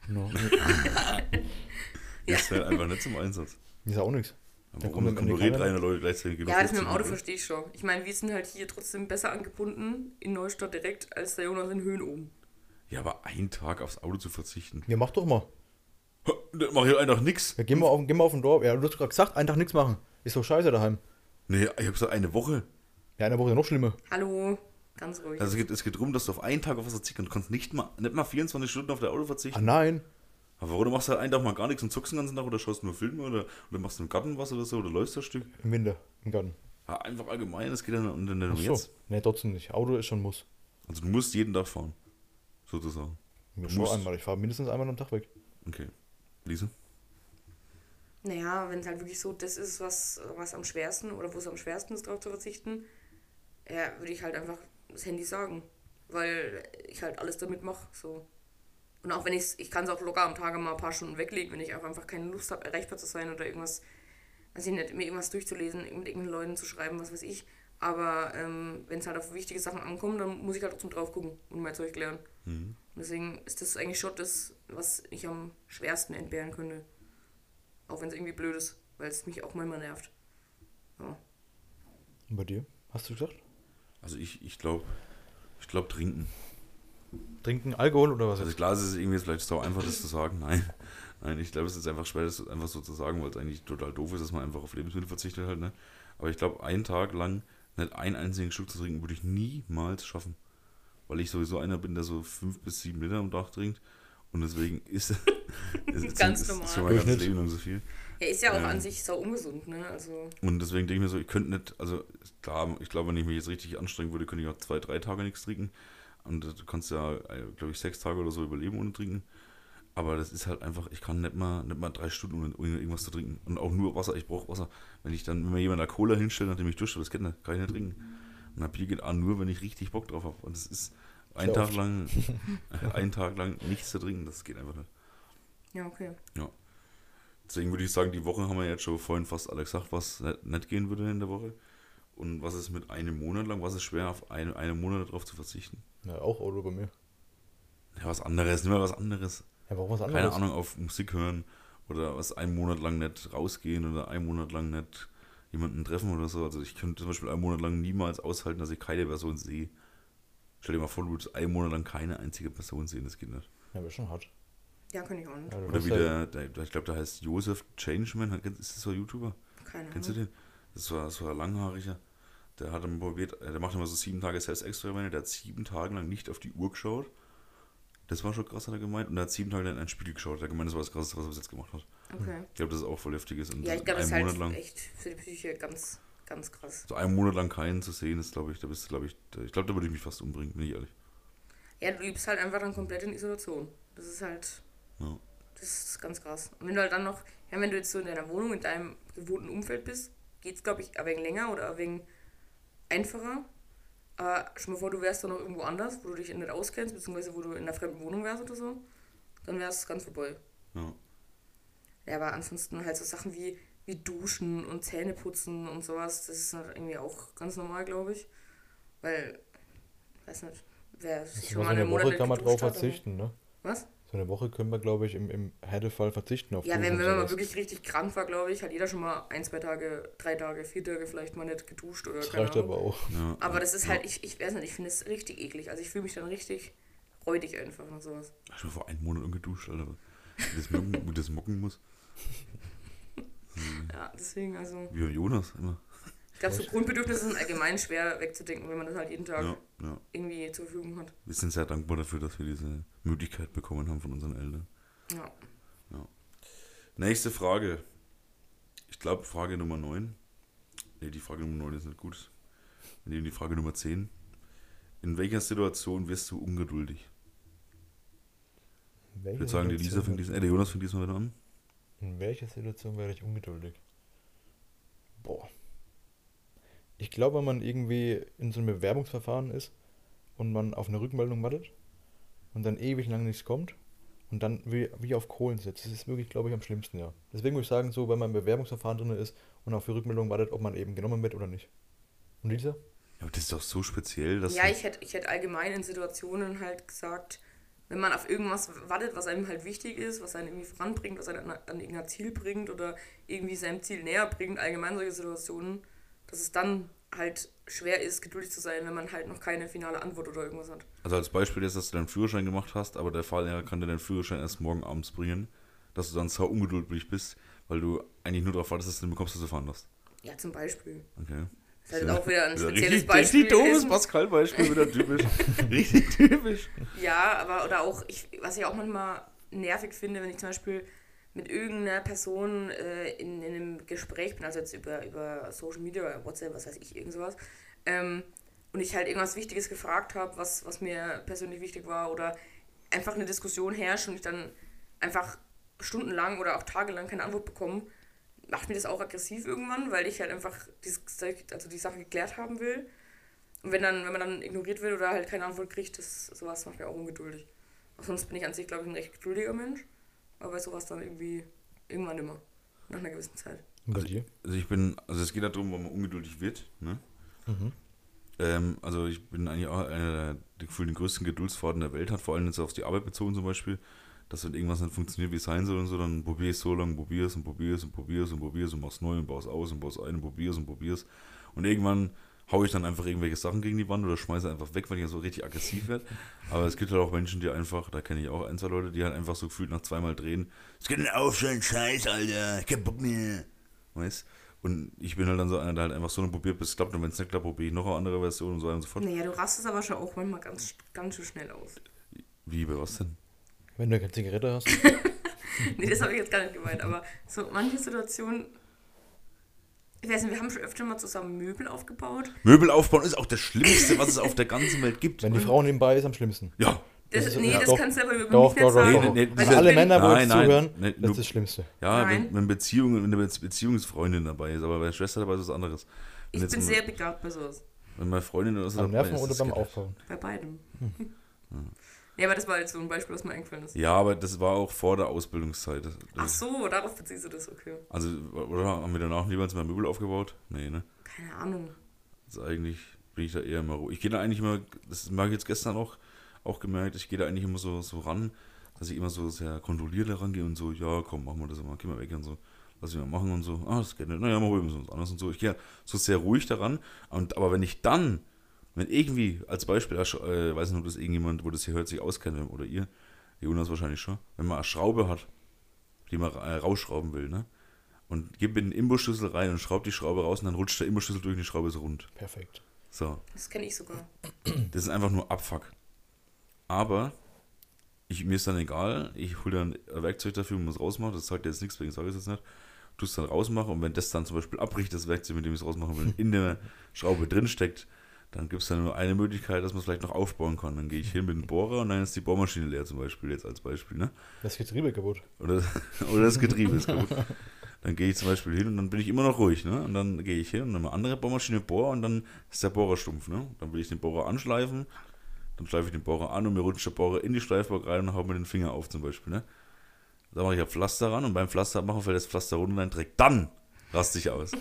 No. [laughs] Gehst halt einfach nicht zum Einsatz. Ist auch nichts. Aber Da warum Konkurrent keiner. rein, Leute gleichzeitig Ja, das mit dem Auto verstehe ich schon. Ich meine, wir sind halt hier trotzdem besser angebunden in Neustadt direkt als der Jonas in Höhen oben. Ja, aber einen Tag aufs Auto zu verzichten. Ja, mach doch mal. Dann mach ich einfach nix. Ja, gehen wir auf, gehen wir auf den Dorf. Ja, du hast gerade gesagt, einen Tag nichts machen. Ist doch scheiße daheim. Nee, ich hab gesagt, eine Woche. Ja, in der Woche ist noch schlimmer. Hallo, ganz ruhig. Also es geht, es geht darum, dass du auf einen Tag auf was verzichten. Du kannst nicht mal, nicht mal 24 Stunden auf dein Auto Ah, verzichten. nein. Aber warum du machst halt einen Tag mal gar nichts und zockst den ganzen Tag oder schaust nur Filme oder, oder machst im Garten was oder so oder läufst das Stück. Im Winter, im Garten. Ja, einfach allgemein, es geht dann um den so. jetzt. Nee, trotzdem nicht. Auto ist schon muss. Also du musst jeden Tag fahren. Sozusagen. Ja, Du schon musst- einmal. Ich fahre mindestens einmal am Tag weg. Okay. Lisa? Naja, wenn es halt wirklich so das ist, was, was am schwersten oder wo es am schwersten ist, darauf zu verzichten, ja, würde ich halt einfach das Handy sagen. Weil ich halt alles damit mache. So. Und auch wenn ich ich kann es auch locker am Tage mal ein paar Stunden weglegen, wenn ich auch einfach keine Lust habe, erreichbar zu sein oder irgendwas, ich nicht, mir irgendwas durchzulesen, mit irgendwelchen Leuten zu schreiben, was weiß ich. Aber ähm, wenn es halt auf wichtige Sachen ankommt, dann muss ich halt trotzdem drauf gucken und mein Zeug lernen. Und deswegen ist das eigentlich schon das, was ich am schwersten entbehren könnte. Auch wenn es irgendwie blöd ist, weil es mich auch manchmal nervt. Ja. Und bei dir? Hast du gesagt? Also ich, ich glaube, ich glaube trinken. Trinken Alkohol oder was? Also klar, es ist irgendwie jetzt vielleicht so einfach, das zu sagen. Nein. Nein, ich glaube, es ist einfach schwer, das einfach so zu sagen, weil es eigentlich total doof ist, dass man einfach auf Lebensmittel verzichtet halt, ne? Aber ich glaube, einen Tag lang nicht einen einzigen Schluck zu trinken, würde ich niemals schaffen. Weil ich sowieso einer bin, der so fünf bis sieben Liter am Tag trinkt. Und deswegen ist [laughs] es Ganz ist, normal. Ist schon mein ganzes Durchschnitt. Leben lang so viel. Er ist ja auch Ähm. an sich sau ungesund, ne? Also, Und deswegen denke ich mir so, ich könnte nicht, also klar, ich glaube, wenn ich mich jetzt richtig anstrengen würde, könnte ich auch zwei, drei Tage nichts trinken. Und du kannst ja, glaube ich, sechs Tage oder so überleben ohne trinken. Aber das ist halt einfach, ich kann nicht mal, nicht mal drei Stunden ohne, ohne irgendwas zu trinken. Und auch nur Wasser, ich brauche Wasser. Wenn ich dann, wenn mir jemand eine Cola hinstellt, nachdem ich dusche, das geht nicht, kann ich nicht trinken. Und ein Bier geht auch nur, wenn ich richtig Bock drauf habe. Und das ist einen Sehr Tag oft. lang, [laughs] einen Tag lang nichts zu trinken, das geht einfach nicht. ja, okay. Ja. Deswegen würde ich sagen, die Woche haben wir jetzt schon vorhin fast alle gesagt, was nicht, gehen würde in der Woche. Und was ist mit einem Monat lang, was ist schwer, auf eine, einen Monat darauf zu verzichten? Ja, auch Auto bei mir. Ja, was anderes, nicht mehr was anderes. Ja, warum was anderes? Keine Ahnung, auf Musik hören oder was einen Monat lang nicht rausgehen oder einen Monat lang nicht jemanden treffen oder so. Also ich könnte zum Beispiel einen Monat lang niemals aushalten, dass ich keine Person sehe. Stell dir mal vor, du würdest einen Monat lang keine einzige Person sehen, das geht nicht. Ja, wäre schon hart. Ja, kann ich auch nicht. Ja, du Oder wie ja- der, der ich glaube, der heißt Joseph Changeman, ist das so ein YouTuber? Keine Kennst du Ahnung. den? Das war so ein langhaariger. Der hat dann probiert, der macht immer so sieben Tage Selbstexperimente, der hat sieben Tage lang nicht auf die Uhr geschaut. Das war schon krass, hat er gemeint. Und er hat sieben Tage in ein Spiel geschaut. Er hat gemeint, das war das Krasseste, was er bis jetzt gemacht hat. Okay. Ich glaube, das ist auch voll heftig ist. Und Ja, ich glaube, das ist halt Monat lang, echt für die Psyche ganz, ganz krass. so einen Monat lang keinen zu sehen, ist, glaube ich, da bist du, glaube ich, da- ich glaube, da würde ich mich fast umbringen, bin ich ehrlich. Ja, du lebst halt einfach dann komplett in Isolation. Das ist halt, Ja. das ist ganz krass. Und wenn du halt dann noch, ja, wenn du jetzt so in deiner Wohnung, in deinem gewohnten Umfeld bist, geht's, glaube ich, ein wenig länger oder ein wenig einfacher. Aber stell mal vor, du wärst dann noch irgendwo anders, wo du dich nicht auskennst, beziehungsweise wo du in einer fremden Wohnung wärst oder so, dann wäre es ganz vorbei. Ja. Ja, aber ansonsten halt so Sachen wie, wie Duschen und Zähneputzen und sowas, das ist halt irgendwie auch ganz normal, glaube ich. Weil, weiß nicht, wer sich schon mal eine Woche kann man drauf verzichten, ne? Was? So eine Woche können wir, glaube ich, im, im Härtefall verzichten auf Ja, wenn, wenn man mal wirklich richtig krank war, glaube ich, hat jeder schon mal ein, zwei Tage, drei Tage, vier Tage vielleicht mal nicht geduscht oder Das keine reicht Ahnung. aber auch. Ja, Aber das ist halt, ich, ich weiß nicht, ich finde es richtig eklig. Also ich fühle mich dann richtig räudig einfach und sowas. Ich bin vor einem Monat ungeduscht, Alter. Wie das mucken, [laughs] das mucken muss. Ja, deswegen, also, Wie Jonas immer. Ich glaube, so Grundbedürfnisse sind allgemein schwer wegzudenken, wenn man das halt jeden Tag Ja, ja. irgendwie zur Verfügung hat. Wir sind sehr dankbar dafür, dass wir diese Möglichkeit bekommen haben von unseren Eltern. Ja. Nächste Frage. Ich glaube, Frage Nummer 9. Ne, die Frage Nummer 9 ist nicht gut. Wir nehmen die Frage Nummer 10. In welcher Situation wirst du ungeduldig? In Ich würde sagen, die Lisa Situation- fängt diesmal, äh, der Jonas fängt diesmal wieder an. In welcher Situation werde ich ungeduldig? Boah. Ich glaube, wenn man irgendwie in so einem Bewerbungsverfahren ist und man auf eine Rückmeldung wartet und dann ewig lang nichts kommt und dann wie, wie auf Kohlen sitzt, das ist wirklich, glaube ich, am schlimmsten, ja. Deswegen würde ich sagen, so, wenn man im Bewerbungsverfahren drin ist und auf die Rückmeldung wartet, ob man eben genommen wird oder nicht. Und Lisa? Ja, aber das ist doch so speziell, dass Ja, ich hätte ich hätt allgemein in Situationen halt gesagt, wenn man auf irgendwas wartet, was einem halt wichtig ist, was einen irgendwie voranbringt, was einen an, an irgendein Ziel bringt oder irgendwie seinem Ziel näher bringt, allgemein solche Situationen, dass es dann halt schwer ist, geduldig zu sein, wenn man halt noch keine finale Antwort oder irgendwas hat. Also als Beispiel jetzt, dass du deinen Führerschein gemacht hast, aber der Fahrlehrer kann dir deinen Führerschein erst morgen abends bringen, dass du dann sau ungeduldig bist, weil du eigentlich nur darauf wartest, dass du den bekommst, dass du fahren darfst. Ja, zum Beispiel. Okay. Das ist halt auch wieder ein spezielles richtig, Beispiel. Richtig doofes gewesen. Pascal-Beispiel, wieder typisch. [laughs] richtig typisch. Ja, aber oder auch, ich, was ich auch manchmal nervig finde, wenn ich zum Beispiel mit irgendeiner Person äh, in, in einem Gespräch bin, also jetzt über, über Social Media oder WhatsApp, was weiß ich, irgend sowas, ähm, und ich halt irgendwas Wichtiges gefragt habe, was, was mir persönlich wichtig war, oder einfach eine Diskussion herrscht und ich dann einfach stundenlang oder auch tagelang keine Antwort bekomme, macht mir das auch aggressiv irgendwann, weil ich halt einfach dieses, also die Sache geklärt haben will. Und wenn dann, wenn man dann ignoriert wird oder halt keine Antwort kriegt, das sowas macht mir auch ungeduldig. Auch sonst bin ich an sich, glaube ich, ein recht geduldiger Mensch. Aber bei sowas dann irgendwie irgendwann immer. Nach einer gewissen Zeit. Dir? Also ich bin, also es geht darum, warum man ungeduldig wird. Ne? Mhm. Ähm, also ich bin eigentlich auch einer der, der gefühlt den größten Geduldsfaden der Welt hat, vor allem jetzt auf die Arbeit bezogen zum Beispiel, dass wenn irgendwas nicht funktioniert, wie es sein soll und so, dann probier es so lange, probier es und probier es und probier es und probier es und mach's neu und baust aus und baust ein und probier es und probier es. Und irgendwann hau ich dann einfach irgendwelche Sachen gegen die Wand oder schmeiße einfach weg, wenn ich so richtig aggressiv werde. Aber es gibt halt auch Menschen, die einfach, da kenne ich auch ein, zwei Leute, die halt einfach so gefühlt nach zweimal drehen, es geht nicht auf, so ein Scheiß, Alter, ich hab Bock mehr. Weißt Und ich bin halt dann so einer, der halt einfach so lange probiert, bis es klappt. Und wenn es nicht klappt, probiere ich noch eine andere Version und so weiter und so fort. Naja, du rastest aber schon auch manchmal ganz, ganz schön schnell aus. Wie, bei was denn? Wenn du keine Zigarette hast. [laughs] Nee, das habe ich jetzt gar nicht gemeint, aber so manche Situationen. Ich weiß nicht, wir haben schon öfter mal zusammen Möbel aufgebaut. Möbel aufbauen ist auch das Schlimmste, was es auf der ganzen Welt gibt. Wenn die Frau nebenbei ist, am schlimmsten. Ja, Das, Das ist- nee, ja, das doch. kannst du aber über Doch, mich doch, nicht doch, sagen. doch. Nee, nee, diese- alle Männer, wo Nein, nein, zuhören, nee, das ist das Schlimmste. ja wenn, wenn Beziehungen, wenn eine Be- Beziehungsfreundin dabei ist, aber bei der Schwester dabei ist was anderes. Wenn Ich bin sehr begabt bei sowas. Wenn meine Freundin oder so Beim dabei Nerven ist, oder beim. Aufbauen? Bei beidem. Ja, aber das war jetzt so ein Beispiel, was mir eingefallen ist. Ja, aber das war auch vor der Ausbildungszeit. Das, Ach so, darauf beziehst du das, okay. Also, oder haben wir danach jeweils mal Möbel aufgebaut? Nee, ne? Keine Ahnung. Also eigentlich bin ich da eher immer ruhig. Ich gehe da eigentlich immer, das mag ich jetzt gestern auch, auch gemerkt, ich gehe da eigentlich immer so, so ran, dass ich immer so sehr kontrolliert rangehe und so, ja, komm, machen wir das mal, geh mal weg und so. Lass ich mal machen und so, ah, das geht nicht, naja, mal holen wir uns anders und so. Ich gehe so sehr ruhig daran. Und, aber wenn ich dann, wenn irgendwie, als Beispiel, äh, weiß nicht, ob das irgendjemand, wo das hier hört, sich auskennt, oder ihr, Jonas wahrscheinlich schon, wenn man eine Schraube hat, die man äh, rausschrauben will, ne? Und gibt den Imbusschlüssel rein und schraubt die Schraube raus und dann rutscht der Imbusschlüssel durch und die Schraube ist rund. Perfekt. So, Das kenne ich sogar. das ist einfach nur Abfuck. Aber ich, mir ist dann egal, ich hole dann ein Werkzeug dafür und muss rausmachen, das sagt jetzt nichts, deswegen sage ich es jetzt nicht. Du es dann rausmachen und wenn das dann zum Beispiel abbricht, das Werkzeug, mit dem ich es rausmachen will, in der Schraube drin steckt, dann gibt es dann nur eine Möglichkeit, dass man es vielleicht noch aufbauen kann. Dann gehe ich hin mit dem Bohrer und dann ist die Bohrmaschine leer zum Beispiel, jetzt als Beispiel. Ne? Das Getriebe kaputt. Oder, [laughs] oder das Getriebe ist kaputt. Dann gehe ich zum Beispiel hin und dann bin ich immer noch ruhig. Ne? Und dann gehe ich hin und eine andere Bohrmaschine bohre und dann ist der Bohrer stumpf. Ne? Dann will ich den Bohrer anschleifen, dann schleife ich den Bohrer an und mir rutscht der Bohrer in die Schleifbock rein und hau mir den Finger auf zum Beispiel. Ne? Da mache ich ein Pflaster ran und beim Pflaster machen fällt das Pflaster runter und dann trägt dann raste ich aus.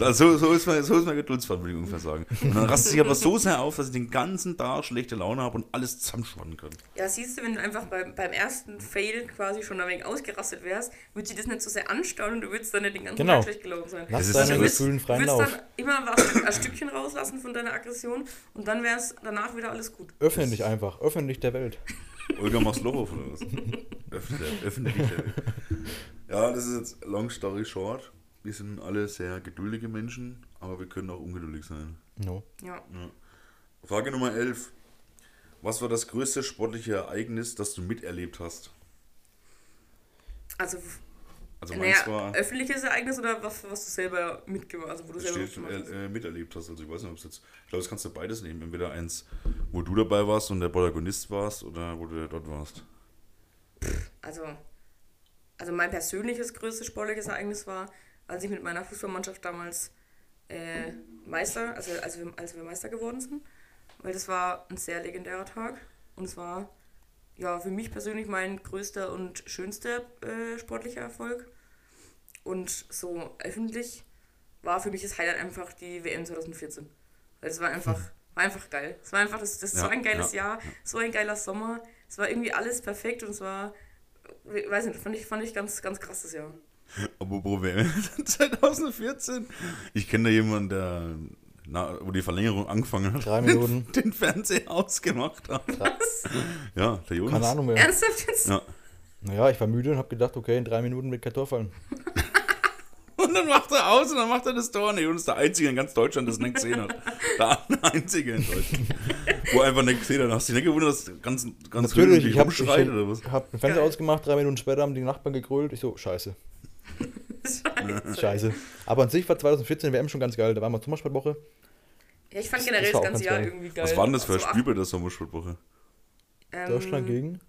Also so, so, ist mein, so ist mein Geduldsfaden, würde ich ungefähr sagen. Und dann raste ich aber so sehr auf, dass ich den ganzen Tag schlechte Laune habe und alles zusammenspannen kann. Ja, siehst du, wenn du einfach beim, beim ersten Fail quasi schon ein wenig ausgerastet wärst, würde sich das nicht so sehr anstauen und du würdest dann nicht den ganzen Genau. Tag schlecht gelaufen sein. Lass ist- deine das ist- Gefühlen Du freien würdest Lauf. dann immer ein, Stück, ein Stückchen rauslassen von deiner Aggression und dann wäre es danach wieder alles gut. Öffne dich einfach. Öffne dich der Welt. Olga Maslow oder was? Öffne, öffne dich der Welt. Ja, das ist jetzt long story short. Wir sind alle sehr geduldige Menschen, aber wir können auch ungeduldig sein. No. Ja. Frage Nummer 11. Was war das größte sportliche Ereignis, das du miterlebt hast? Also, Also meins naja, war, öffentliches Ereignis oder was, was du selber mitgemacht also wo du selber steht, hast? äh, miterlebt hast. Also ich weiß nicht, ob es jetzt. Ich glaube, das kannst du beides nehmen. Entweder eins, wo du dabei warst und der Protagonist warst, oder wo du dort warst. Also, also mein persönliches größtes sportliches Ereignis war, als ich mit meiner Fußballmannschaft damals äh, Meister, also als wir, als wir Meister geworden sind. Weil das war ein sehr legendärer Tag. Und es war ja für mich persönlich mein größter und schönster äh, sportlicher Erfolg. Und so öffentlich war für mich das Highlight einfach die WM 2014. Weil es war einfach, war einfach geil. Es war einfach, das, das Ja, war ein geiles ja, Jahr, so ein geiler Sommer. Es war irgendwie alles perfekt und es war, ich weiß nicht, fand ich, fand ich ganz, ganz krass das Jahr. Apropos WM 2014. [laughs] Ich kenne da jemanden, der, na, wo die Verlängerung angefangen hat, Drei [laughs] Minuten. den Fernseher ausgemacht hat. Was? Ja, der Jonas. Keine Ahnung mehr. Ernsthaft jetzt? Ja. Naja, ich war müde und habe gedacht, okay, in drei Minuten Tor fallen. [laughs] Und dann macht er aus und dann macht er das Tor. Und der Jonas ist der Einzige in ganz Deutschland, der es nicht gesehen hat. Der Einzige in Deutschland. Wo er einfach nicht gesehen hat. Hast du dich nicht gewundert, dass ganz, ganz Natürlich, ich habe rumschreit oder was? ich hab den Fernseher ausgemacht, drei Minuten später haben die Nachbarn gegrölt. Ich so, scheiße, Scheiße. [laughs] scheiße. Aber an sich war 2014 WM schon ganz geil. Da waren wir Sommersportwoche. Ja, ich fand Das- generell das das, ganze ganz Jahr geil. irgendwie geil. Was war denn das für ein So, Spiel bei der Sommersportwoche? ähm, Deutschland gegen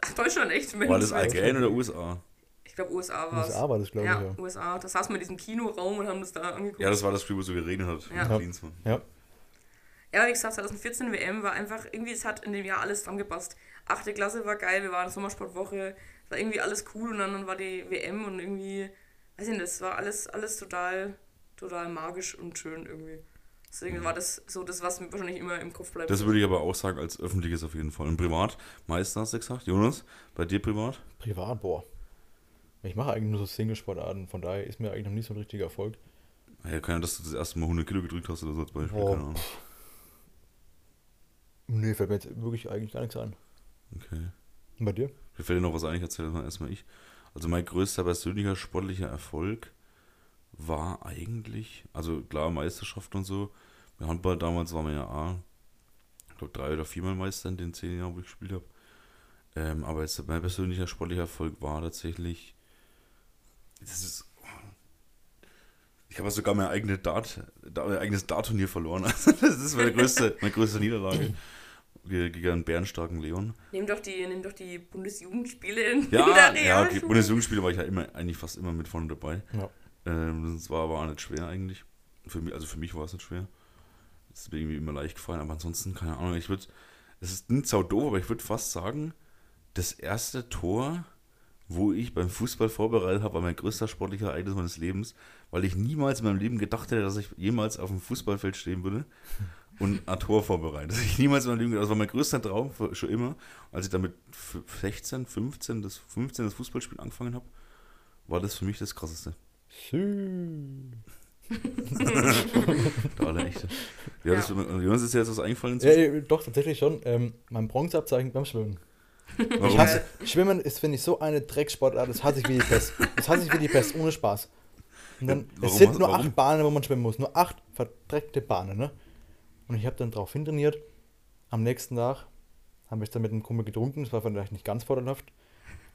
Ach, Deutschland, echt? Mensch, War das IGN oder USA? Ich glaube, USA war es. USA war das, glaube ja, ich, ja. USA. Da saßen wir in diesem Kinoraum und haben das da angeguckt. Ja, das war das Spiel, wo es so geregnet hat. Ja. Ja. Ja, wie gesagt, 2014 WM war einfach, irgendwie, es hat in dem Jahr alles zusammengepasst. Achte Klasse war geil, wir waren Sommersportwoche, war irgendwie alles cool und dann, war die WM und irgendwie, weiß ich nicht, das war alles, alles total, total magisch und schön irgendwie. Deswegen war das so das, was mir wahrscheinlich immer im Kopf bleibt. Das würde ich aber auch sagen, als öffentliches auf jeden Fall. Und privat, Meister hast du gesagt. Jonas, bei dir privat? Privat, boah. Ich mache eigentlich nur so Single-Sportarten, von daher ist mir eigentlich noch nicht so ein richtiger Erfolg. Ja, kann ja, dass du das erste Mal 100 Kilo gedrückt hast oder so als Beispiel. Boah. Keine Ahnung. Nee, fällt mir jetzt wirklich eigentlich gar nichts ein. Okay. Und bei dir? Mir fällt noch was ein, ich erzähle mal erstmal ich. Also mein größter persönlicher sportlicher Erfolg war eigentlich, also klar Meisterschaft und so. Bei Handball damals waren wir ja ich glaube drei oder viermal Meister in den zehn Jahren, wo ich gespielt habe. Ähm, aber jetzt mein persönlicher sportlicher Erfolg war tatsächlich, das ist, ich habe sogar mein, eigene Dart, da- mein eigenes Dart-Turnier verloren. [laughs] Das ist meine größte, meine größte Niederlage ge- gegen einen bärenstarken Leon. Nimm doch die, nimm doch die Bundesjugendspiele in, Ja, [laughs] der ja, okay. Realschule. Bundesjugendspiele war ich ja immer, eigentlich fast immer mit vorne dabei. Ja. Ähm, das war aber auch nicht schwer eigentlich. Für mich, also für mich war es nicht schwer. Es ist mir irgendwie immer leicht gefallen, aber ansonsten, keine Ahnung, ich würde, es ist nicht sau doof, aber ich würde fast sagen, das erste Tor, wo ich beim Fußball vorbereitet habe, war mein größter sportlicher Ereignis meines Lebens, weil ich niemals in meinem Leben gedacht hätte, dass ich jemals auf dem Fußballfeld stehen würde und ein Tor vorbereite. Das ich niemals Leben gedacht. Das war mein größter Traum schon immer. Als ich damit 16, 15, das 15 das Fußballspiel angefangen habe, war das für mich das krasseste. Sü. Der [laughs] allerechte. Ja, das, Jonas ist dir jetzt was eingefallen Ja, ja, doch, tatsächlich schon. Ähm, mein Bronzeabzeichen beim Schwimmen. Warum? Ich hasse, Schwimmen ist, finde ich, so eine Drecksportart, das hasse ich wie die Pest. Das hasse ich wie die Pest, ohne Spaß. Und dann, Warum es sind nur warum? acht Bahnen, wo man schwimmen muss. Nur acht verdreckte Bahnen, ne? Und ich habe dann drauf hintrainiert. Am nächsten Tag Habe ich dann mit einem Kumpel getrunken, das war vielleicht nicht ganz vorteilhaft.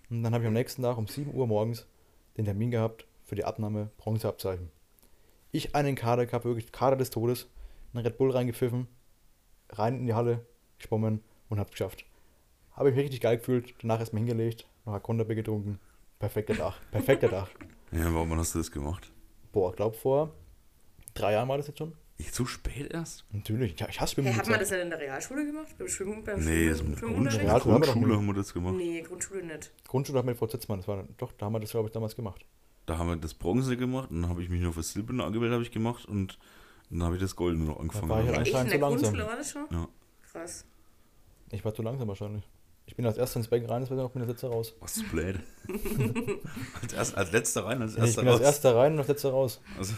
Und dann habe ich am nächsten Tag um 7 Uhr morgens den Termin gehabt für die Abnahme Bronzeabzeichen. Ich einen Kader gehabt, wirklich Kader des Todes, einen Red Bull reingepfiffen, rein in die Halle, geschwommen und hab's geschafft. Habe ich mich richtig geil gefühlt, danach erstmal hingelegt, noch ein Konterbier getrunken. Perfekter Tag, perfekter Tag. [laughs] Ja, warum hast du das gemacht? Boah, ich glaube vor drei Jahren war das jetzt schon. Ich zu spät erst? Natürlich, ja, ich hasse Schwimmen. Hey, hat man das nicht in der Realschule gemacht? Beim Schwimmen, beim Nee, das Schwimmen, mit haben doch Grundschule nie. haben wir das gemacht. Nee, Grundschule nicht. Grundschule hat mir Frau Zitzmann, das war, doch, da haben wir das, glaube ich, damals gemacht. Da haben wir das Bronze gemacht und dann habe ich mich nur für Silberne angemeldet, habe ich gemacht und dann habe ich das Goldene noch angefangen. war ich Ja, Echt, in Anscheinend der zu langsam. Grundschule war das schon? Ja. Krass. Ich war zu langsam wahrscheinlich. Ich bin als erster ins Becken rein, das war dann auch mit der Letzte raus. Was ist blöd? [laughs] als, erst, als letzter rein, als Nee, ich erster bin als raus. erster rein und als letzter raus. Also,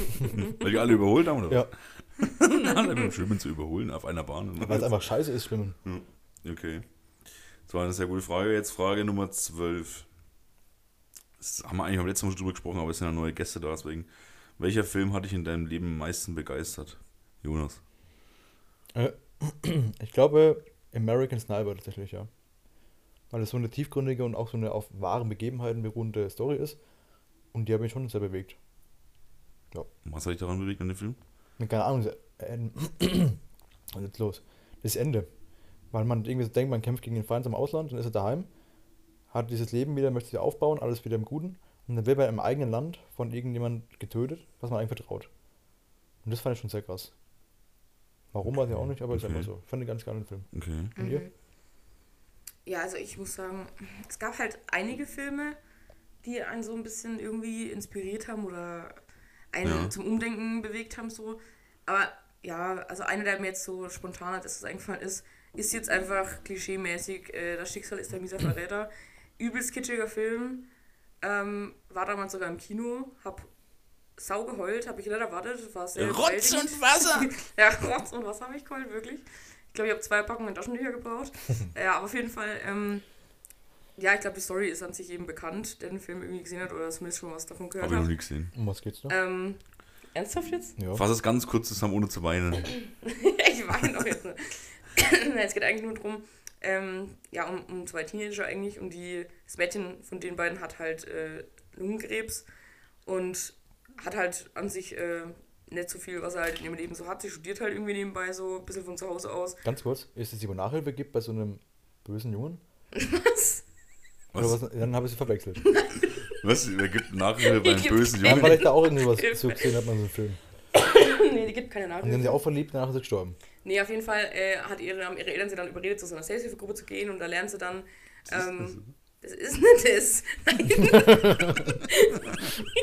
[laughs] weil die alle überholt haben, oder Ja, was? [laughs] alle beim Schwimmen zu überholen auf einer Bahn. weil es einfach scheiße ist, Schwimmen. Okay. Das war eine sehr gute Frage. Jetzt Frage Nummer 12. Das haben wir eigentlich beim letzten Mal schon drüber gesprochen, aber es sind ja neue Gäste da, deswegen. Welcher Film hat dich in deinem Leben am meisten begeistert? Jonas. Äh, [clears throat] Ich glaube, American Sniper tatsächlich, ja. Weil es so eine tiefgründige und auch so eine auf wahren Begebenheiten beruhende Story ist. Und die hat mich schon sehr bewegt. Was hat dich daran bewegt an dem Film? Keine Ahnung, äh, [clears throat] was ist jetzt los? Das Ende. Weil man irgendwie so denkt, man kämpft gegen den Feind im Ausland, dann ist er daheim, hat dieses Leben wieder, möchte sich aufbauen, alles wieder im Guten. Und dann wird er im eigenen Land von irgendjemand getötet, was man eigentlich vertraut. Und das fand ich schon sehr krass. Warum weiß ich auch nicht, aber ist Okay. einfach so. Fand ich ganz geilen Film. Okay. Und ihr? Mhm. Ja, also ich muss sagen, es gab halt einige Filme, die einen so ein bisschen irgendwie inspiriert haben oder einen Ja. zum Umdenken bewegt haben, so. Aber ja, also einer, der mir jetzt so spontan hat, ist eingefallen ist, ist jetzt einfach klischeemäßig, äh, das Schicksal ist der mieser Verräter. Übelst kitschiger Film. Ähm, war damals sogar im Kino, hab sau geheult, habe ich nicht erwartet, war sehr Rotz überwältigend. und [laughs] Wasser! Ja, Rotz und Wasser habe ich geholt, wirklich. Ich glaube, ich habe zwei Packungen Taschentücher gebraucht. [laughs] ja, aber auf jeden Fall, ähm, ja, ich glaube, die Story ist an sich eben bekannt, der den Film irgendwie gesehen hat oder zumindest schon was davon gehört Habe ich noch hat. nie gesehen. Um was geht's noch? Ähm, ernsthaft jetzt? ja. Fass es ganz kurz zusammen, ohne zu weinen. [laughs] ich weine doch jetzt. nicht. Es geht eigentlich nur darum, ähm, ja, um, um zwei Teenager eigentlich und die, das Mädchen von den beiden hat halt äh, Lungenkrebs und hat halt an sich äh, nicht so viel, was er halt in ihrem Leben so hat. Sie studiert halt irgendwie nebenbei so ein bisschen von zu Hause aus. Ganz kurz, ist es die, wo Nachhilfe gibt bei so einem bösen Jungen? Was? Oder Was? was? Dann habe ich sie verwechselt. [laughs] Was? Wer gibt Nachhilfe beim Gibt bösen Ja, Jungen? weil ich da auch irgendwie was so gesehen habe, man so einen Film. [coughs] nee, die gibt keine Und die haben Nachhilfe. sie auch verliebt, danach ist sie gestorben. Nee, auf jeden Fall äh, hat ihre, ihre Eltern sie dann überredet, zu so einer Selbsthilfegruppe zu gehen und da lernen sie dann. Ähm, das ist nicht [laughs] das.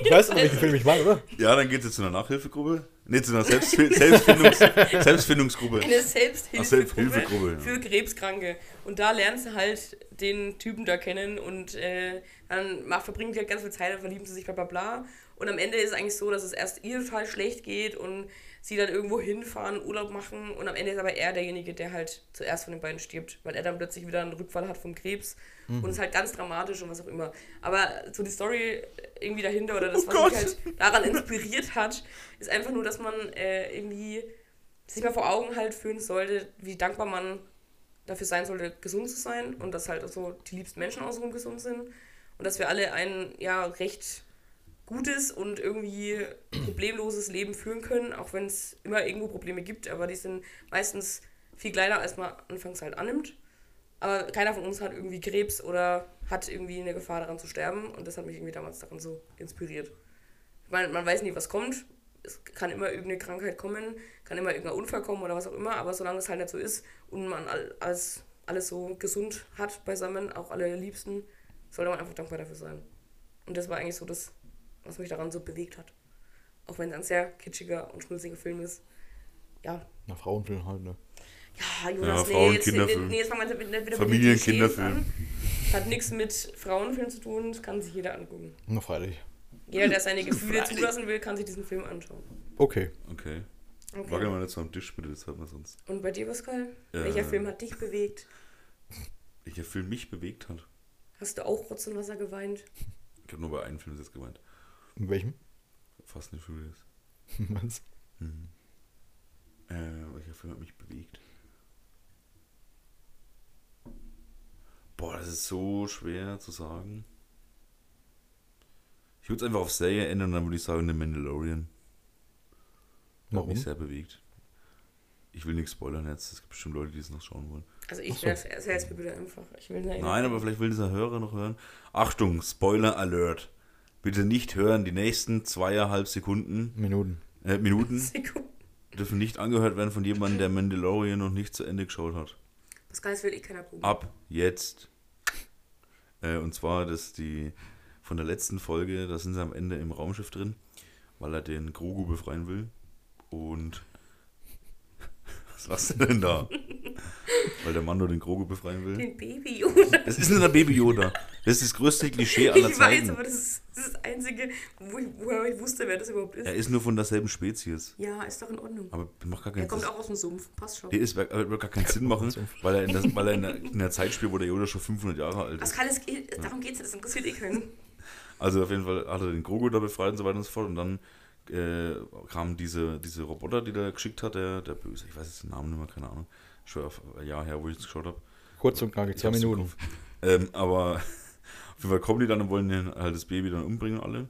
Du weißt doch, welchen Film ich meine, oder? Ja, dann geht es zu einer Nachhilfegruppe. Nee, zu einer Selbstfi Selbstfindungs [laughs] Selbstfindungsgruppe. Eine Selbsthilfegruppe, Ach, Selbsthilfegruppe, ja. für Krebskranke. Und da lernen sie halt den Typen da kennen und äh, dann macht, verbringen die halt ganz viel Zeit, dann verlieben sie sich, bla bla bla. Und am Ende ist es eigentlich so, dass es erst ihr total schlecht geht und sie dann irgendwo hinfahren, Urlaub machen und am Ende ist aber er derjenige, der halt zuerst von den beiden stirbt, weil er dann plötzlich wieder einen Rückfall hat vom Krebs und es ist halt ganz dramatisch und was auch immer. Aber so die Story irgendwie dahinter oder das, Oh was Gott. mich halt daran inspiriert hat, ist einfach nur, dass man äh, irgendwie sich mal vor Augen halt führen sollte, wie dankbar man dafür sein sollte, gesund zu sein und dass halt auch so die liebsten Menschen außenrum gesund sind und dass wir alle ein ja recht gutes und irgendwie problemloses Leben führen können, auch wenn es immer irgendwo Probleme gibt, aber die sind meistens viel kleiner, als man anfangs halt annimmt. Aber keiner von uns hat irgendwie Krebs oder hat irgendwie eine Gefahr daran zu sterben und das hat mich irgendwie damals daran so inspiriert. Ich meine, man weiß nie, was kommt. Es kann immer irgendeine Krankheit kommen, kann immer irgendein Unfall kommen oder was auch immer, aber solange es halt nicht so ist und man all- alles, alles so gesund hat beisammen, auch alle Liebsten, sollte man einfach dankbar dafür sein. Und das war eigentlich so das, was mich daran so bewegt hat. Auch wenn es ein sehr kitschiger und schnulziger Film ist. Ja, Na, Frauenfilm halt, ne? ja, Jonas, Frauen- nee, jetzt, nee, Kinderfilm. nee, jetzt fangen wir wieder mit den Familien- Klischees Kinderfilm. an. Hat nichts mit Frauenfilm zu tun, das kann sich jeder angucken. Na, freilich. Jeder, der seine Gefühle zulassen will, kann sich diesen Film anschauen. Okay. Okay. Okay. Wackel mal nicht so am Tisch, bitte, das hört man sonst. Und bei dir, Pascal? Äh. Welcher Film hat dich bewegt? Welcher Film mich bewegt hat. Hast du auch Rotz und Wasser geweint? Ich habe nur bei einem Film jetzt gemeint. In welchem? Fast nicht Furious. [laughs] Was? Äh, welcher Film hat mich bewegt? Boah, das ist so schwer zu sagen. Ich würde es einfach auf Serie ändern und dann würde ich sagen The Mandalorian. Hat Warum? mich sehr bewegt. Ich will nichts spoilern jetzt. Es gibt bestimmt Leute, die es noch schauen wollen. Also ich so. werde es jetzt bitte einfach. Ich will nein, Nein, aber vielleicht will dieser Hörer noch hören. Achtung, Spoiler Alert. Bitte nicht hören, die nächsten zweieinhalb Sekunden, Minuten. äh, Minuten [laughs] Sekunden. dürfen nicht angehört werden von jemandem, der Mandalorian noch nicht zu Ende geschaut hat. Das will eh keiner gucken. Ab jetzt. Äh, und zwar, dass die von der letzten Folge, da sind sie am Ende im Raumschiff drin, weil er den Grogu befreien will. Und [laughs] was lachst du denn da? [laughs] weil der Mando den Grogu befreien will. Den Baby Yoda. Es ist nur der Baby Yoda. Das ist das größte Klischee aller Ich weiß, Zeiten. aber das ist das, ist das Einzige, wo ich, woher ich wusste, wer das überhaupt ist. Er ist nur von derselben Spezies. Ja, ist doch in Ordnung. Aber macht gar Er keinen kommt Sinn. auch aus dem Sumpf. Passt schon. Nee, es wird wird gar keinen Sinn machen, weil er in der, [laughs] weil er in der, in der Zeit spielt, wo der Yoda schon 500 Jahre alt ist. Pascal, es darum geht es das interessiert eh keinen. [laughs] Also auf jeden Fall hat er den Grogu da befreit und so weiter und so fort. Und dann äh, kamen diese, diese Roboter, die der geschickt hat, der, der Böse. Ich weiß jetzt den Namen nicht mehr, keine Ahnung. Schon auf ein Jahr her, wo ich es geschaut habe. Kurz und knackig, zwei Ich Minuten. Ähm, aber auf jeden Fall kommen die dann und wollen den, halt das Baby dann umbringen alle.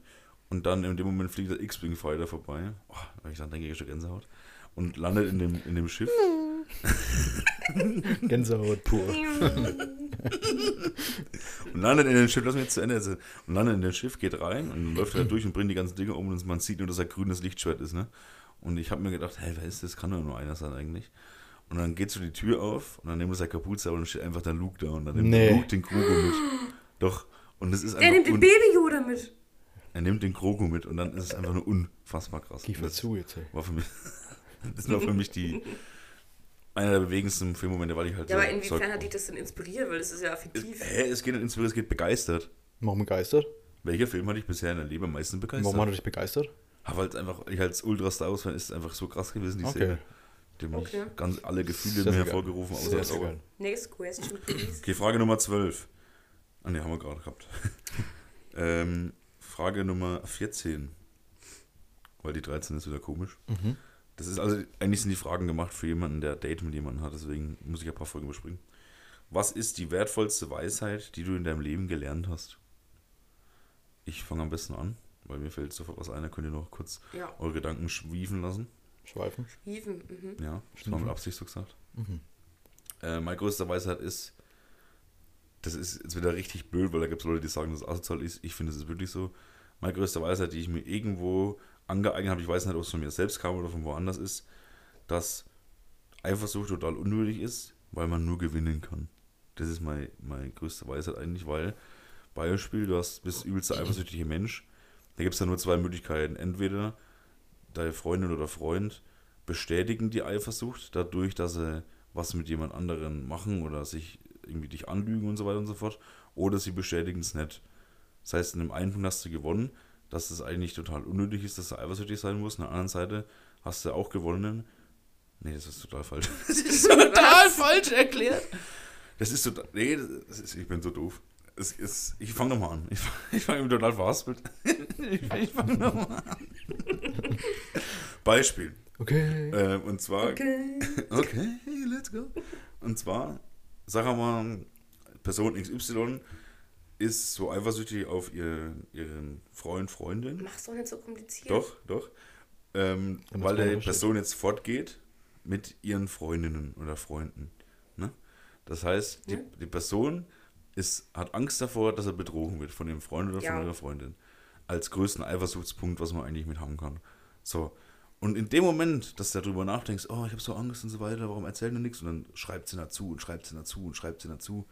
Und dann in dem Moment fliegt der X-Wing Fighter vorbei. Oh, wenn ich dann denke, ich schon Gänsehaut. Und landet in dem, in dem Schiff. [laughs] Gänsehaut pur. [laughs] Und landet in dem Schiff, lass mich jetzt zu Ende erzählen. Und landet in dem Schiff, geht rein und läuft er durch und bringt die ganzen Dinge um und man sieht nur, dass er grünes Lichtschwert ist, ne? Und ich habe mir gedacht, hey, wer ist das? Kann doch nur einer sein eigentlich. Und dann geht so die Tür auf und dann nimmt er seine Kapuze auf und dann steht einfach der Luke da und dann nimmt Nee. Luke den Grogu mit. Doch. Und das ist Er einfach nimmt den un- Baby Yoda mit. er nimmt den Grogu mit und dann ist es einfach nur unfassbar krass. Gib Und mir das zu jetzt. Ey. War für mich, [laughs] das war für mich die einer der bewegendsten Filmmomente, weil ich halt Ja, so, aber inwiefern hat dich das denn inspiriert? Weil das ist ja affektiv. Hä, es geht nicht inspiriert, es geht begeistert. Warum begeistert? Welcher Film hat dich bisher in deinem Leben am meisten begeistert? Warum hat er dich begeistert? Aber halt einfach, ich als Ultra Star Wars Fan ist es einfach so krass gewesen, die Okay. Serie. Die haben Okay. mich ganz alle Gefühle mir hervorgerufen, außer das. Next question, please. Okay, Frage Nummer 12. Ah ne, haben wir gerade gehabt. [laughs] ähm, Frage Nummer 14. Weil die 13 ist wieder komisch. Mhm. Das ist also, eigentlich sind die Fragen gemacht für jemanden, der Date mit jemandem hat, deswegen muss ich ein paar Folgen überspringen. Was ist die wertvollste Weisheit, die du in deinem Leben gelernt hast? Ich fange am besten an, weil mir fällt sofort was ein, da könnt ihr noch kurz Ja, eure Gedanken schwiefen lassen. Schweifen. Even. Mhm. Ja, das war mit Absicht so gesagt. Mhm. Äh, meine größte Weisheit ist, das ist jetzt wieder richtig blöd, weil da gibt es Leute, die sagen, dass es asozial ist. Ich finde, es ist wirklich so. Meine größte Weisheit, die ich mir irgendwo angeeignet habe, ich weiß nicht, ob es von mir selbst kam oder von woanders ist, dass Eifersucht total unnötig ist, weil man nur gewinnen kann. Das ist meine, meine größte Weisheit eigentlich, weil, Beispiel, du hast, bist übelster eifersüchtiger Mensch. Da gibt es ja nur zwei Möglichkeiten. Entweder deine Freundin oder Freund bestätigen die Eifersucht dadurch, dass sie was mit jemand anderen machen oder sich irgendwie dich anlügen und so weiter und so fort. Oder sie bestätigen es nicht. Das heißt, in dem einen Punkt hast du gewonnen, dass es eigentlich total unnötig ist, dass du eifersüchtig sein musst. Auf der anderen Seite hast du auch gewonnen. Nee, das ist total falsch. [laughs] Das ist total falsch erklärt. Das ist total. Nee, das ist, ich bin so doof. Es ist, ich fange nochmal an. Ich, ich fange total verhaspelt. [laughs] Ich, ich fange nochmal an. Beispiel. Okay. Ähm, und zwar. Okay. [laughs] Okay, let's go. Und zwar, sag mal, Person XY ist so eifersüchtig auf ihr, ihren Freund, Freundin. Mach's doch nicht so kompliziert. Doch, doch. Ähm, weil richtig. Person jetzt fortgeht mit ihren Freundinnen oder Freunden. Ne? Das heißt, die, Ja. die Person ist, hat Angst davor, dass er betrogen wird von ihrem Freund oder Ja. von ihrer Freundin. Als größten Eifersuchtspunkt, was man eigentlich mit haben kann. So. Und in dem Moment, dass du darüber nachdenkst, oh, ich habe so Angst und so weiter, warum erzählt du nichts? Und dann schreibt sie dazu und schreibt sie dazu und schreibt sie dazu.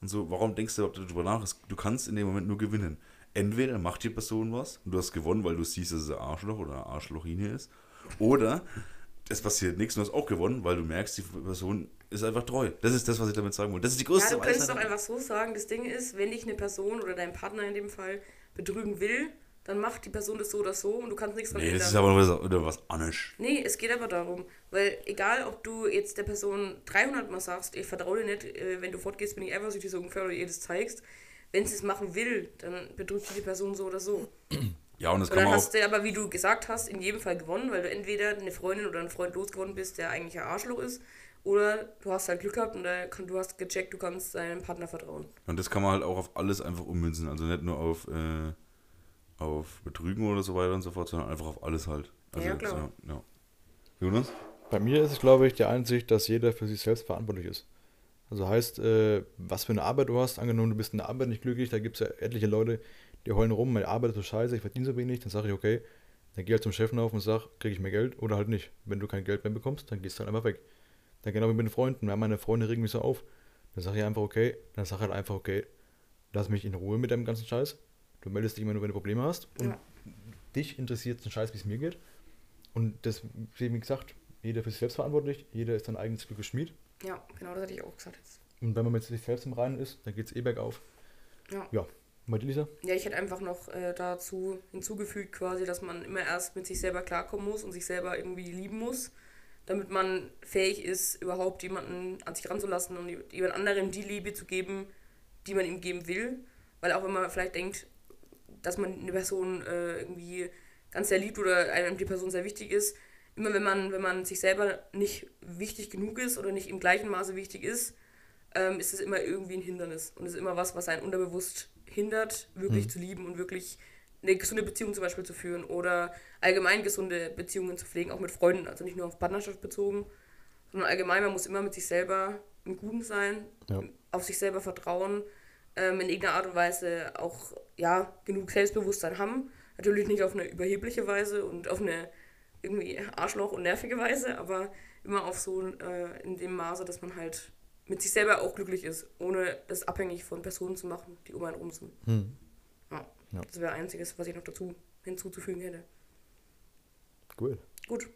Und so, warum denkst du überhaupt darüber nach? Du kannst in dem Moment nur gewinnen. Entweder macht die Person was und du hast gewonnen, weil du siehst, dass es ein Arschloch oder eine Arschlochine ist. Oder es passiert nichts und du hast auch gewonnen, weil du merkst, die Person ist einfach treu. Das ist das, was ich damit sagen wollte. Das ist die Ja, größte du könntest doch einfach so sagen, das Ding ist, wenn dich eine Person oder dein Partner in dem Fall betrügen will, dann macht die Person das so oder so und du kannst nichts dran Nee, ändern. das ist aber was, oder was anderes. Nee, es geht aber darum, weil egal, ob du jetzt der Person 300 Mal sagst, ich vertraue dir nicht, äh, wenn du fortgehst, bin ich eifersüchtig so ungefähr oder ihr das zeigst, wenn sie es machen will, dann sie die Person so oder so. [clears throat] Ja, und das Und kann dann man auch. hast du aber, wie du gesagt hast, in jedem Fall gewonnen, weil du entweder eine Freundin oder einen Freund losgeworden bist, der eigentlich ein Arschloch ist, oder du hast halt Glück gehabt und kann, du hast gecheckt, du kannst deinem Partner vertrauen. Und das kann man halt auch auf alles einfach ummünzen. Also nicht nur auf, äh, auf Betrügen oder so weiter und so fort, sondern einfach auf alles halt. Also, Ja, klar. So, ja. Jonas? Bei mir ist es, glaube ich, die Einsicht, dass jeder für sich selbst verantwortlich ist. Also heißt, äh, was für eine Arbeit du hast, angenommen, du bist in der Arbeit nicht glücklich, da gibt es ja etliche Leute, die heulen rum, meine Arbeit ist so scheiße, ich verdiene so wenig, dann sage ich, okay, dann geh halt zum Chef auf und sag, kriege ich mehr Geld oder halt nicht. Wenn du kein Geld mehr bekommst, dann gehst du halt einfach weg. Dann genau wie mit den Freunden, wenn meine Freunde regen mich so auf, dann sage ich einfach, okay, dann sag halt einfach, okay, lass mich in Ruhe mit deinem ganzen Scheiß. Du meldest dich immer nur, wenn du Probleme hast und Ja. dich interessiert ein Scheiß, wie es mir geht. Und deswegen, wie gesagt, jeder für sich selbst verantwortlich, jeder ist sein eigenes Glück Schmied. Ja, genau, das hatte ich auch gesagt jetzt. Und wenn man mit sich selbst im Reinen ist, dann geht es eh bergauf. Ja. Ja. Bei dir, Lisa? Ja, ich hätte einfach noch äh, dazu hinzugefügt, quasi, dass man immer erst mit sich selber klarkommen muss und sich selber irgendwie lieben muss, damit man fähig ist, überhaupt jemanden an sich ranzulassen und jemand anderem die Liebe zu geben, die man ihm geben will. Weil auch wenn man vielleicht denkt, dass man eine Person äh, irgendwie ganz sehr liebt oder einem die Person sehr wichtig ist, immer wenn man, wenn man sich selber nicht wichtig genug ist oder nicht im gleichen Maße wichtig ist, ähm, ist es immer irgendwie ein Hindernis. Und es ist immer was, was einen unterbewusst hindert, wirklich zu lieben und wirklich eine gesunde Beziehung zum Beispiel zu führen oder allgemein gesunde Beziehungen zu pflegen, auch mit Freunden, also nicht nur auf Partnerschaft bezogen, sondern allgemein, man muss immer mit sich selber im Guten sein, Ja. auf sich selber vertrauen, ähm, in irgendeiner Art und Weise auch ja, genug Selbstbewusstsein haben. Natürlich nicht auf eine überhebliche Weise und auf eine irgendwie Arschloch und nervige Weise, aber immer auf so äh, in dem Maße, dass man halt mit sich selber auch glücklich ist, ohne das abhängig von Personen zu machen, die um einen rum sind. Hm. Ja. Ja. Das wäre einziges, was ich noch dazu hinzuzufügen hätte. Gut. Gut.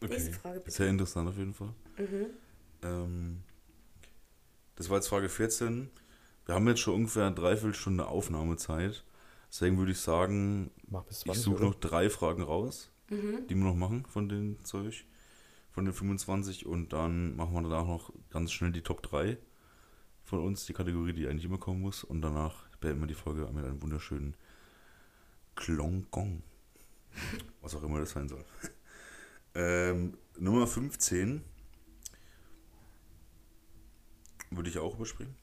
Nächste Frage, bitte. Sehr interessant auf jeden Fall. Mhm. Ähm, das war jetzt Frage 14. Wir haben jetzt schon ungefähr eine Dreiviertelstunde Aufnahmezeit. Deswegen würde ich sagen, Mach bis ich 20. suche noch drei Fragen raus, Mhm. die wir noch machen von den Zeug, von den 25 und dann machen wir danach noch ganz schnell die Top 3 von uns, die Kategorie, die eigentlich immer kommen muss und danach beenden wir die Folge mit einem wunderschönen Klong Gong. [laughs] Was auch immer das sein soll. [laughs] ähm, Nummer 15 würde ich auch überspringen.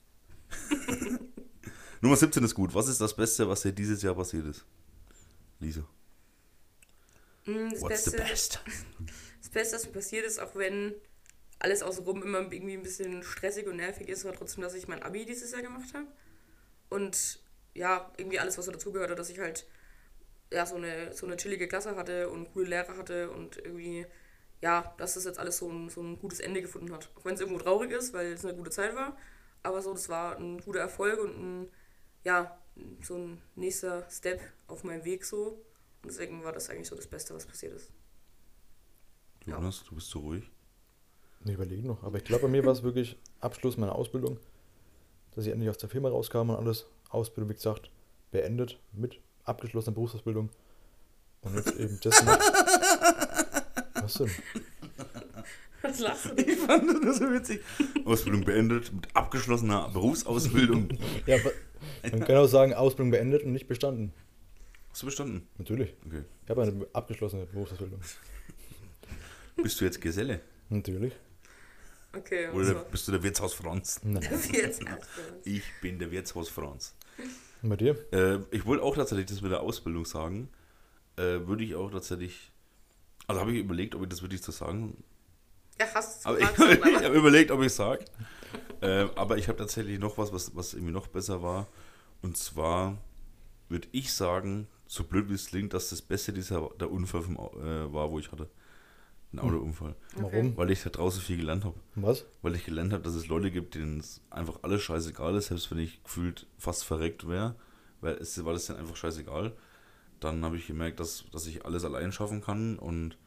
[laughs] Nummer 17 ist gut. Was ist das Beste, was dir dieses Jahr passiert ist? Lisa. Mm, Das What's Beste, the best? [laughs] das Beste, was mir passiert ist, auch wenn alles außenrum immer irgendwie ein bisschen stressig und nervig ist, war trotzdem, dass ich mein Abi dieses Jahr gemacht habe. Und ja, irgendwie alles, was so dazugehört hat, dass ich halt ja, so eine, so eine chillige Klasse hatte und coole Lehrer hatte und irgendwie, ja, dass das jetzt alles so ein, so ein gutes Ende gefunden hat. Auch wenn es irgendwo traurig ist, weil es eine gute Zeit war. Aber so, das war ein guter Erfolg und ein, ja, so ein nächster Step auf meinem Weg so. Und deswegen war das eigentlich so das Beste, was passiert ist. Ja. Jonas, du bist so ruhig. Ich überlege noch. Aber ich glaube, bei mir war es wirklich Abschluss meiner Ausbildung, dass ich endlich aus der Firma rauskam und alles. Ausbildung, wie gesagt, beendet mit abgeschlossener Berufsausbildung. Und jetzt eben das noch. [laughs] Was denn? Was lachst du? Ich fand das so witzig. Ausbildung beendet mit abgeschlossener Berufsausbildung. Ja, man kann auch sagen, Ausbildung beendet und nicht bestanden. Hast du bestanden? Natürlich. Okay. Ich habe eine abgeschlossene Berufsausbildung. Bist du jetzt Geselle? Natürlich. Okay, Oder also, bist du der Wirtshaus Franz? Nein. Ich bin der Wirtshaus Franz. Und bei dir? Äh, ich wollte auch tatsächlich das mit der Ausbildung sagen. Äh, würde ich auch tatsächlich. Also habe ich überlegt, ob ich das wirklich so sagen. Ja, hast du Aber ich, [laughs] ich habe überlegt, ob ich es sage. Äh, aber ich habe tatsächlich noch was, was, was irgendwie noch besser war. Und zwar würde ich sagen, so blöd wie es klingt, dass das Beste dieser der Unfall vom, äh, war, wo ich hatte. Ein Autounfall. Warum? Weil ich da draußen viel gelernt habe. Was? Weil ich gelernt habe, dass es Leute gibt, denen es einfach alles scheißegal ist, selbst wenn ich gefühlt fast verreckt wäre, weil es war das dann einfach scheißegal. Dann habe ich gemerkt, dass, dass ich alles allein schaffen kann und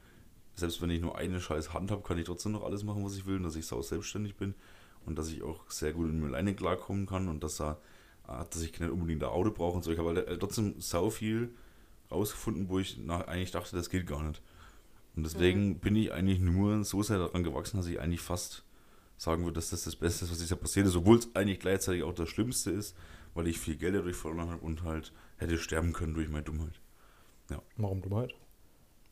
selbst wenn ich nur eine scheiß Hand habe, kann ich trotzdem noch alles machen, was ich will und dass ich sau selbstständig bin und dass ich auch sehr gut mit mir alleine klarkommen kann und dass, da, ah, dass ich nicht unbedingt ein Auto brauche und so. Ich habe halt äh, trotzdem sau viel rausgefunden, wo ich nach, eigentlich dachte, das geht gar nicht. Und deswegen bin ich eigentlich nur so sehr daran gewachsen, dass ich eigentlich fast sagen würde, dass das das Beste ist, was Jahr passiert ist, obwohl es eigentlich gleichzeitig auch das Schlimmste ist, weil ich viel Geld dadurch verloren habe und halt hätte sterben können durch meine Dummheit. Warum Dummheit?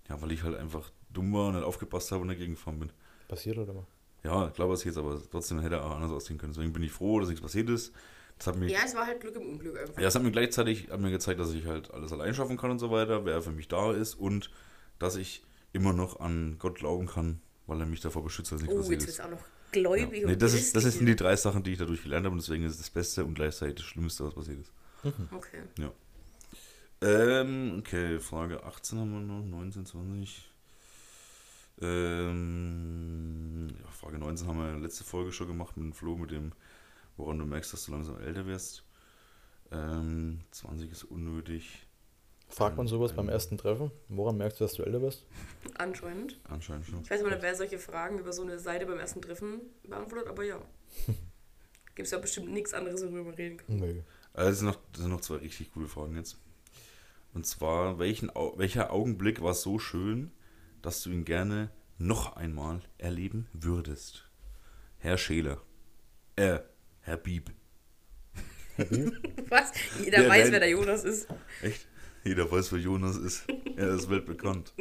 Ja, weil ich halt einfach dumm war und nicht aufgepasst habe und dagegen gefahren bin. Passiert oder mal? Ja, klar was jetzt, aber trotzdem hätte er auch anders aussehen können. Deswegen bin ich froh, dass nichts passiert ist. Das hat mich, Ja, es war halt Glück im Unglück einfach. ja, es hat mir gleichzeitig hat mir gezeigt, dass ich halt alles allein schaffen kann und so weiter, wer für mich da ist und dass ich immer noch an Gott glauben kann, weil er mich davor beschützt, dass nichts Oh, passiert jetzt ist. bist du auch noch Ja. gläubig Nee, und das, ist, das sind die drei Sachen, die ich dadurch gelernt habe und deswegen ist es das Beste und gleichzeitig das Schlimmste, was passiert ist. Okay. Ähm, okay, Frage 18 haben wir noch, 19, 20. Ähm, ja, Frage 19 haben wir letzte Folge schon gemacht mit dem Flo, mit dem, woran du merkst, dass du langsam älter wirst. Ähm, 20 ist unnötig, Fragt man sowas beim ersten Treffen? Woran merkst du, dass du älter bist? Anscheinend. anscheinend schon. Ich weiß nicht, wer solche Fragen über so eine Seite beim ersten Treffen beantwortet, aber ja. [laughs] Gibt es ja bestimmt nichts anderes, worüber wir reden können. Nö. Also sind, noch, das sind noch zwei richtig coole Fragen jetzt. Und zwar, welchen, welcher Augenblick war so schön, dass du ihn gerne noch einmal erleben würdest? Herr Scheler. Äh, Herr Bieb. [laughs] Was? Jeder Ja, weiß, nein. wer der Jonas ist. Echt? Jeder weiß, wer Jonas ist. Er ist weltbekannt.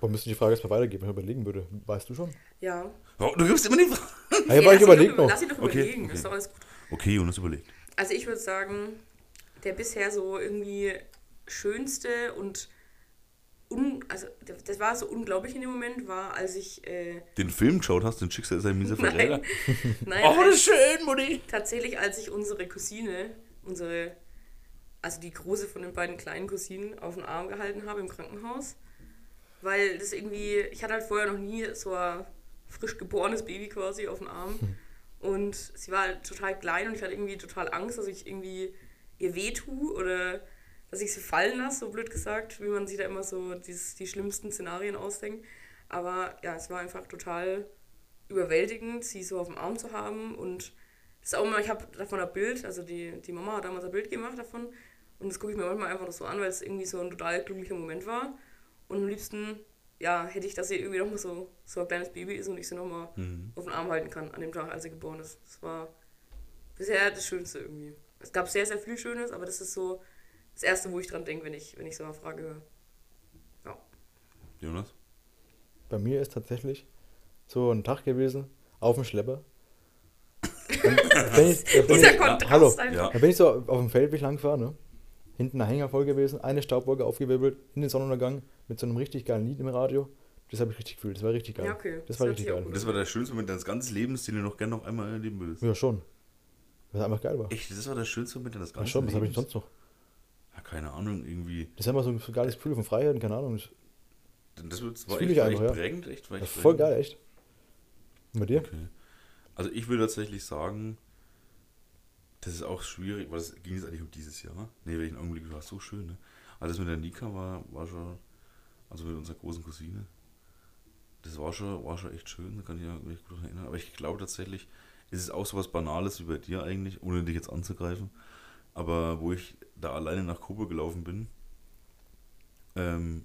Aber müsste die Frage jetzt mal weitergeben, wenn ich überlegen würde. Weißt du schon? Ja. Oh, du gibst immer die Frage. Ja, aber ich lass ihn überlege doch, noch. Lass ihn doch Okay, überlegen, okay. ist doch alles gut. Okay, Jonas überlegt. Also ich würde sagen, der bisher so irgendwie schönste und un, also das war so unglaublich in dem Moment, war, als ich äh, Den Film geschaut hast, den Schicksal ist ein mieser [laughs] Verräter. [laughs] nein, nein, Oh, das ist schön, Mutti. tatsächlich als ich unsere Cousine, unsere, also die große von den beiden kleinen Cousinen auf den Arm gehalten habe im Krankenhaus, weil das irgendwie, ich hatte halt vorher noch nie so ein frisch geborenes Baby quasi auf dem Arm und sie war halt total klein und ich hatte irgendwie total Angst, dass ich irgendwie ihr weh tue oder dass ich sie fallen lasse, so blöd gesagt, wie man sich da immer so dieses, die schlimmsten Szenarien ausdenkt. Aber ja, es war einfach total überwältigend, sie so auf dem Arm zu haben und das ist auch immer, ich habe davon ein Bild, also die, die Mama hat damals ein Bild gemacht davon und das gucke ich mir manchmal einfach noch so an, weil es irgendwie so ein total glücklicher Moment war und am liebsten, ja, hätte ich, dass sie irgendwie noch mal so, so ein kleines Baby ist und ich sie noch mal Mhm. auf den Arm halten kann an dem Tag, als sie geboren ist. Das war bisher das Schönste irgendwie. Es gab sehr, sehr viel Schönes, aber das ist so das Erste, wo ich dran denke, wenn ich, wenn ich so eine Frage höre. Ja. Jonas? Bei mir ist tatsächlich so ein Tag gewesen, auf dem Schlepper. Dann [laughs] bin ich, bin Dieser ich, Kontrast hallo, einfach. Ja. da bin ich so auf dem Feldweg lang gefahren, ne? Hinten ein Hänger voll gewesen, eine Staubwolke aufgewirbelt, in den Sonnenuntergang mit so einem richtig geilen Lied im Radio. Das habe ich richtig gefühlt, das war richtig geil. Ja, okay. Das Das war richtig geil. gut Und das war der schönste Moment deines ganzen Lebens, den du noch gerne noch einmal erleben würdest. Ja, schon. Das einfach geil war. Echt, das war der schönste Moment deines Ja, ganzen schon, was habe ich Lebens? sonst noch? Ja, keine Ahnung, irgendwie. Das ist einfach so ein geiles Gefühl von Freiheit keine Ahnung. Das Das, das war echt, ich einfach, echt ja. prägend, echt, war das echt ist voll geil, echt. Und bei dir? Okay. Also ich würde tatsächlich sagen, das ist auch schwierig, weil es ging jetzt eigentlich um dieses Jahr. Nee, welchen Augenblick war so schön, ne? Also das mit der Nika war, war schon, also mit unserer großen Cousine, das war schon, war schon echt schön, da kann ich mich gut erinnern. Aber ich glaube tatsächlich, ist es auch so was Banales wie bei dir eigentlich, ohne dich jetzt anzugreifen. Aber wo ich da alleine nach Kuba gelaufen bin, ähm,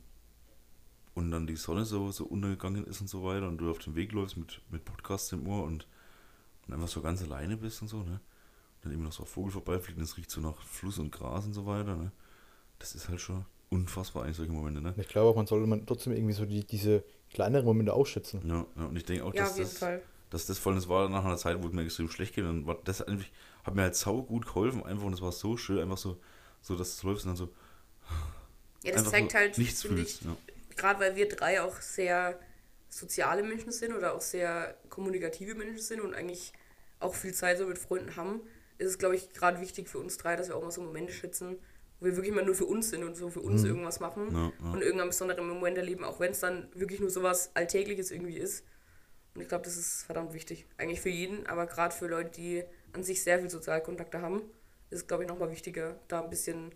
und dann die Sonne so, so untergegangen ist und so weiter und du auf dem Weg läufst mit, mit Podcast im Ohr und, und einfach so ganz alleine bist und so, ne? Und dann immer noch so ein Vogel vorbeifliegt und es riecht so nach Fluss und Gras und so weiter, ne? Das ist halt schon unfassbar eigentlich solche Momente, ne? Ich glaube auch, man sollte man trotzdem irgendwie so die, diese kleineren Momente ausschätzen. Ja, ja und ich denke auch, Ja, dass auf jeden das, Fall. dass das vor allem, das war nach einer Zeit, wo es mir extrem schlecht ging, dann war das eigentlich, hat mir halt sau gut geholfen, einfach und es war so schön, einfach so, so dass du läufst und dann so Ja, das zeigt so halt, nichts fühlst. ich, Ja. gerade weil wir drei auch sehr soziale Menschen sind oder auch sehr kommunikative Menschen sind und eigentlich auch viel Zeit so mit Freunden haben, ist es, glaube ich, gerade wichtig für uns drei, dass wir auch mal so Momente schätzen, wo wir wirklich mal nur für uns sind und so für uns irgendwas machen Ja, ja. und irgendeinen besonderen Moment erleben, auch wenn es dann wirklich nur sowas Alltägliches irgendwie ist. Und ich glaube, das ist verdammt wichtig. Eigentlich für jeden, aber gerade für Leute, die an sich sehr viel Sozialkontakte haben, ist es, glaube ich, nochmal wichtiger, da ein bisschen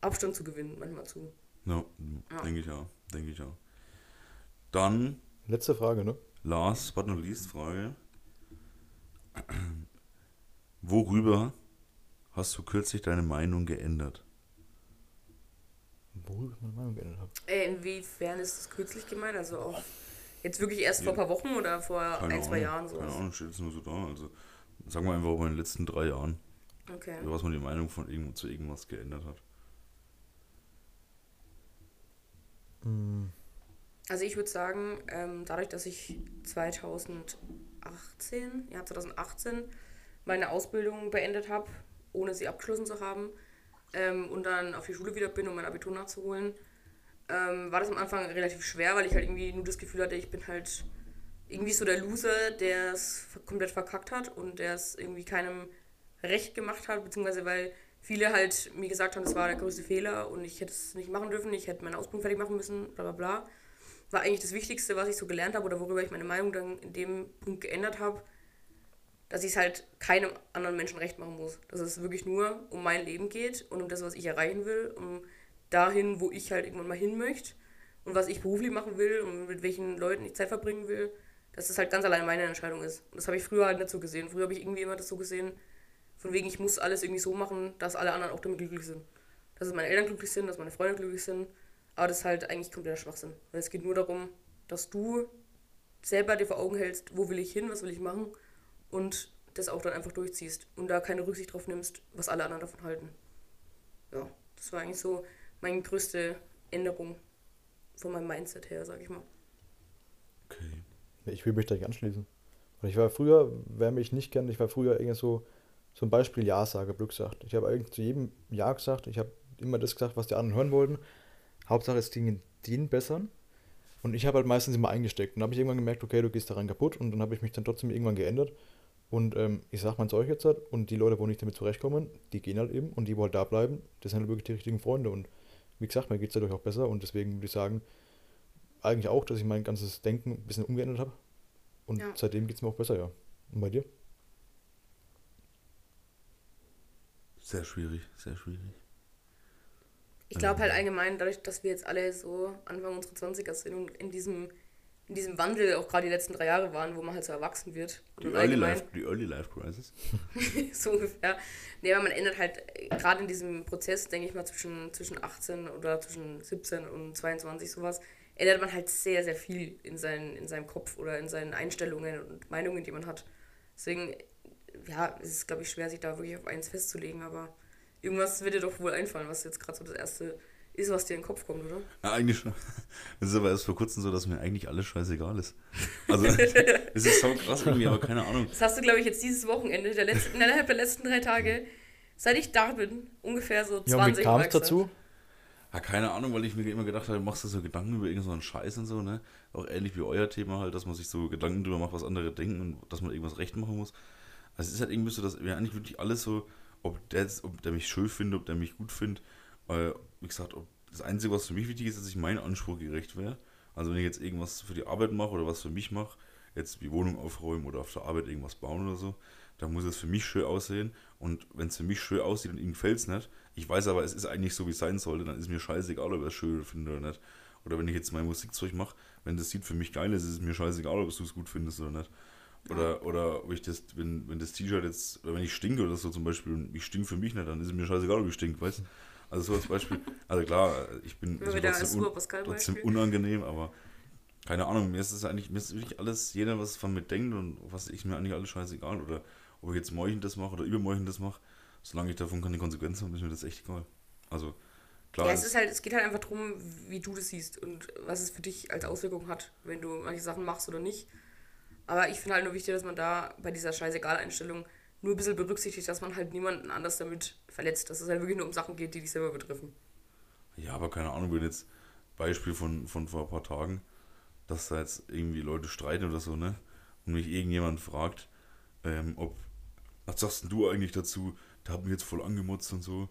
Abstand zu gewinnen, manchmal zu. Ja, Ja. denke ich auch, denke ich auch. Dann Letzte Frage, ne? Last but not least Frage. Worüber hast du kürzlich deine Meinung geändert? Worüber ich meine Meinung geändert habe. Äh, inwiefern ist das kürzlich gemeint? Also auch jetzt wirklich erst vor ein paar Wochen oder vor ein, zwei Jahren so? Keine Ahnung, steht jetzt nur so da. Also sagen wir einfach in den letzten drei Jahren, Okay. über was man die Meinung von irgendwo zu irgendwas geändert hat. Also ich würde sagen, ähm, dadurch, dass ich 2018, ja 2018 meine Ausbildung beendet habe, ohne sie abgeschlossen zu haben, ähm, und dann auf die Schule wieder bin, um mein Abitur nachzuholen, ähm, war das am Anfang relativ schwer, weil ich halt irgendwie nur das Gefühl hatte, ich bin halt irgendwie so der Loser, der es komplett verkackt hat und der es irgendwie keinem recht gemacht hat, beziehungsweise weil viele halt mir gesagt haben, das war der größte Fehler und ich hätte es nicht machen dürfen, ich hätte meine Ausbildung fertig machen müssen, bla bla bla. War eigentlich das Wichtigste, was ich so gelernt habe oder worüber ich meine Meinung dann in dem Punkt geändert habe, dass ich es halt keinem anderen Menschen recht machen muss. Dass es wirklich nur um mein Leben geht und um das, was ich erreichen will, um dahin, wo ich halt irgendwann mal hin möchte und was ich beruflich machen will und mit welchen Leuten ich Zeit verbringen will, dass das halt ganz allein meine Entscheidung ist. Und das habe ich früher halt nicht so gesehen. Früher habe ich irgendwie immer das so gesehen, von wegen, ich muss alles irgendwie so machen, dass alle anderen auch damit glücklich sind. Dass meine Eltern glücklich sind, dass meine Freunde glücklich sind. Aber das ist halt eigentlich kompletter Schwachsinn. Weil es geht nur darum, dass du selber dir vor Augen hältst, wo will ich hin, was will ich machen und das auch dann einfach durchziehst und da keine Rücksicht drauf nimmst, was alle anderen davon halten. Ja, das war eigentlich so meine größte Änderung von meinem Mindset her, sag ich mal. Okay. Ich will mich da nicht anschließen. Und ich war früher, wer mich nicht kennt, ich war früher irgendwie so, ein Beispiel Ja-Sager, Glück gesagt. Ich habe eigentlich zu jedem Ja gesagt. Ich habe immer das gesagt, was die anderen hören wollten. Hauptsache, es ging denen besser. Und ich habe halt meistens immer eingesteckt. Und dann habe ich irgendwann gemerkt, okay, du gehst daran kaputt. Und dann habe ich mich dann trotzdem irgendwann geändert. Und ähm, ich sag mal euch jetzt halt, und die Leute, wo nicht damit zurechtkommen, die gehen halt eben. Und die, wo halt da bleiben, das sind halt wirklich die richtigen Freunde. Und wie gesagt, mir geht es dadurch auch besser. Und deswegen würde ich sagen, eigentlich auch, dass ich mein ganzes Denken ein bisschen umgeändert habe. Und Ja. seitdem geht es mir auch besser, ja. Und bei dir? Sehr schwierig, sehr schwierig. Ich glaube halt allgemein, dadurch, dass wir jetzt alle so Anfang unserer 20er sind und in diesem, in diesem Wandel auch gerade die letzten drei Jahre waren, wo man halt so erwachsen wird. Die Early, Life, die Early Life Crisis. [laughs] so ungefähr. Nee, aber man ändert halt äh, gerade in diesem Prozess, denke ich mal, zwischen, zwischen 18 oder zwischen 17 und 22 sowas, ändert man halt sehr, sehr viel in, seinen, in seinem Kopf oder in seinen Einstellungen und Meinungen, die man hat. Deswegen, ja, es ist, glaube ich, schwer, sich da wirklich auf eins festzulegen, aber irgendwas wird dir doch wohl einfallen, was jetzt gerade so das Erste ist, was dir in den Kopf kommt, oder? Ja, eigentlich schon. [laughs] Es ist aber erst vor kurzem so, dass mir eigentlich alles scheißegal ist. Also, [laughs] es ist so krass irgendwie, aber keine Ahnung. Das hast du, glaube ich, jetzt dieses Wochenende, der letzten, innerhalb der letzten drei Tage, seit ich da bin, ungefähr so 20 Ja, und wie kam es dazu? Ja, keine Ahnung, weil ich mir immer gedacht habe, machst du so Gedanken über irgendeinen so Scheiß und so, ne? Auch ähnlich wie euer Thema halt, dass man sich so Gedanken drüber macht, was andere denken und dass man irgendwas recht machen muss. Also es ist halt irgendwie so, dass wir eigentlich wirklich alles so, ob der, jetzt, ob der mich schön findet, ob der mich gut findet, äh, wie gesagt, ob das Einzige, was für mich wichtig ist, dass ich meinem Anspruch gerecht wäre. Also wenn ich jetzt irgendwas für die Arbeit mache oder was für mich mache, jetzt die Wohnung aufräumen oder auf der Arbeit irgendwas bauen oder so, dann muss es für mich schön aussehen. Und wenn es für mich schön aussieht und ihm gefällt es nicht, ich weiß aber, es ist eigentlich so, wie es sein sollte, dann ist mir scheißegal, ob er es schön findet oder nicht. Oder wenn ich jetzt mein Musikzeug mache, wenn das Sieht für mich geil ist, ist es mir scheißegal, ob du es gut findest oder nicht. Oder, oder ob ich das, wenn, wenn das T-Shirt jetzt, oder wenn ich stinke oder so zum Beispiel, und ich stink für mich nicht, dann ist es mir scheißegal, ob ich stink, weißt du? Also so als Beispiel, also klar, ich bin wieder trotzdem, Pascal trotzdem unangenehm, aber keine Ahnung, mir ist es eigentlich, mir ist wirklich alles, jeder, was von mir denkt und was ich mir eigentlich alles scheißegal. Oder ob ich jetzt morgen das mache oder übermorgen das mache, solange ich davon keine Konsequenzen habe, ist mir das echt egal. Also, klar, Ja, es ist halt, es geht halt einfach darum, wie du das siehst und was es für dich als Auswirkung hat, wenn du manche Sachen machst oder nicht. Aber ich finde halt nur wichtig, dass man da bei dieser Scheißegal-Einstellung nur ein bisschen berücksichtigt, dass man halt niemanden anders damit verletzt. Dass es halt wirklich nur um Sachen geht, die dich selber betreffen. Ja, aber keine Ahnung, wenn jetzt Beispiel von, von vor ein paar Tagen, dass da jetzt irgendwie Leute streiten oder so, ne? Und mich irgendjemand fragt, ähm, ob, was sagst denn du eigentlich dazu? Der hat mich jetzt voll angemotzt und so.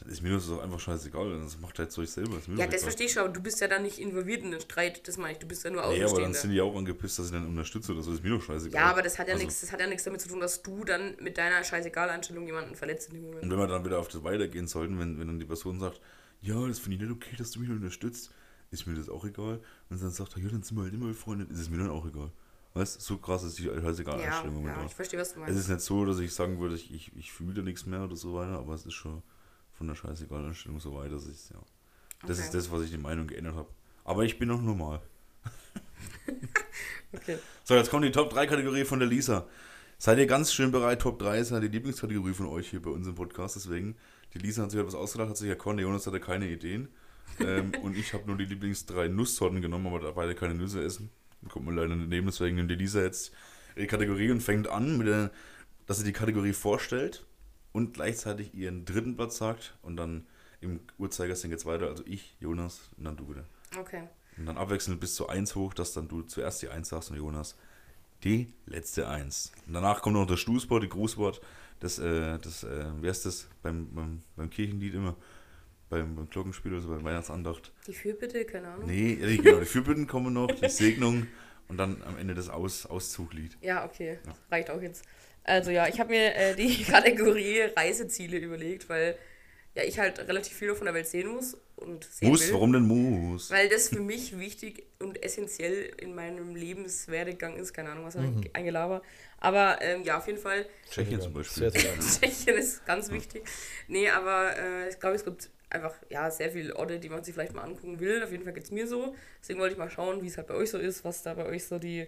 Dann ist mir das doch einfach scheißegal. Das macht halt Zeug selber. ist mir Ja, das verstehe ich schon, aber du bist ja dann nicht involviert in den Streit, das meine ich. Du bist ja nur Nee, aber dann sind die auch angepisst, dass ich dann unterstütze oder so. Ist mir doch scheißegal. ja, aber das hat ja Also, nichts, das hat ja nichts damit zu tun, dass du dann mit deiner Scheißegal-Einstellung jemanden verletzt in dem Moment. Und wenn wir dann wieder auf das weitergehen sollten, wenn, wenn dann die Person sagt, ja, das finde ich nicht okay, dass du mich unterstützt, ist mir das auch egal. Und dann sagt er, ja, dann sind wir halt immer befreundet, ist es mir dann auch egal. Weißt du, so krass ist die scheißegal Ja, Einstellung ja, ich verstehe, was du Es meinst. ist nicht so, dass ich sagen würde, ich, ich, ich fühle da nichts mehr oder so weiter, aber es ist schon von der scheißegal Einstellung so weit, dass ich, ja. Das Okay. ist das, was ich die Meinung geändert habe. Aber ich bin noch normal. [laughs] Okay. So, jetzt kommt die Top 3 Kategorie von der Lisa. Seid ihr ganz schön bereit? Top 3 ist ja die Lieblingskategorie von euch hier bei uns im Podcast. Deswegen, die Lisa hat sich etwas ausgedacht, hat sich der Jonas hatte keine Ideen. ähm, [laughs] und ich habe nur die Lieblings drei Nusssorten genommen, aber da beide keine Nüsse essen. Kommt man leider nicht nehmen, deswegen nimmt die Lisa jetzt die Kategorie und fängt an, mit der, dass sie die Kategorie vorstellt und gleichzeitig ihren dritten Platz sagt und dann im Uhrzeigersinn geht's weiter, also ich, Jonas und dann du wieder. Okay. Und dann abwechselnd bis zu 1 hoch, dass dann du zuerst die 1 sagst und Jonas die letzte 1. Und danach kommt noch das Stoßwort, die Grußwort, das, äh, das, äh, wer ist das beim, beim, beim Kirchenlied immer? Beim, beim Glockenspiel oder so, beim Weihnachtsandacht. Die Fürbitte, keine Ahnung. Nee, genau, die Fürbitten kommen noch, die [laughs] Segnung und dann am Ende das Aus, Auszuglied. Ja, okay. Ja. Reicht auch jetzt. Also ja, ich habe mir äh, die [laughs] Kategorie Reiseziele überlegt, weil ja ich halt relativ viel von der Welt sehen muss und sehen Muss, will. warum denn muss? Weil das für mich wichtig und essentiell in meinem Lebenswerdegang ist. Keine Ahnung, was da Mhm. eingelaber. Aber ähm, ja, auf jeden Fall, Tschechien zum Beispiel. [laughs] Tschechien ist ganz wichtig. Nee, aber äh, ich glaube, es gibt einfach ja sehr viele Orte, die man sich vielleicht mal angucken will. Auf jeden Fall geht es mir so. Deswegen wollte ich mal schauen, wie es halt bei euch so ist, was da bei euch so die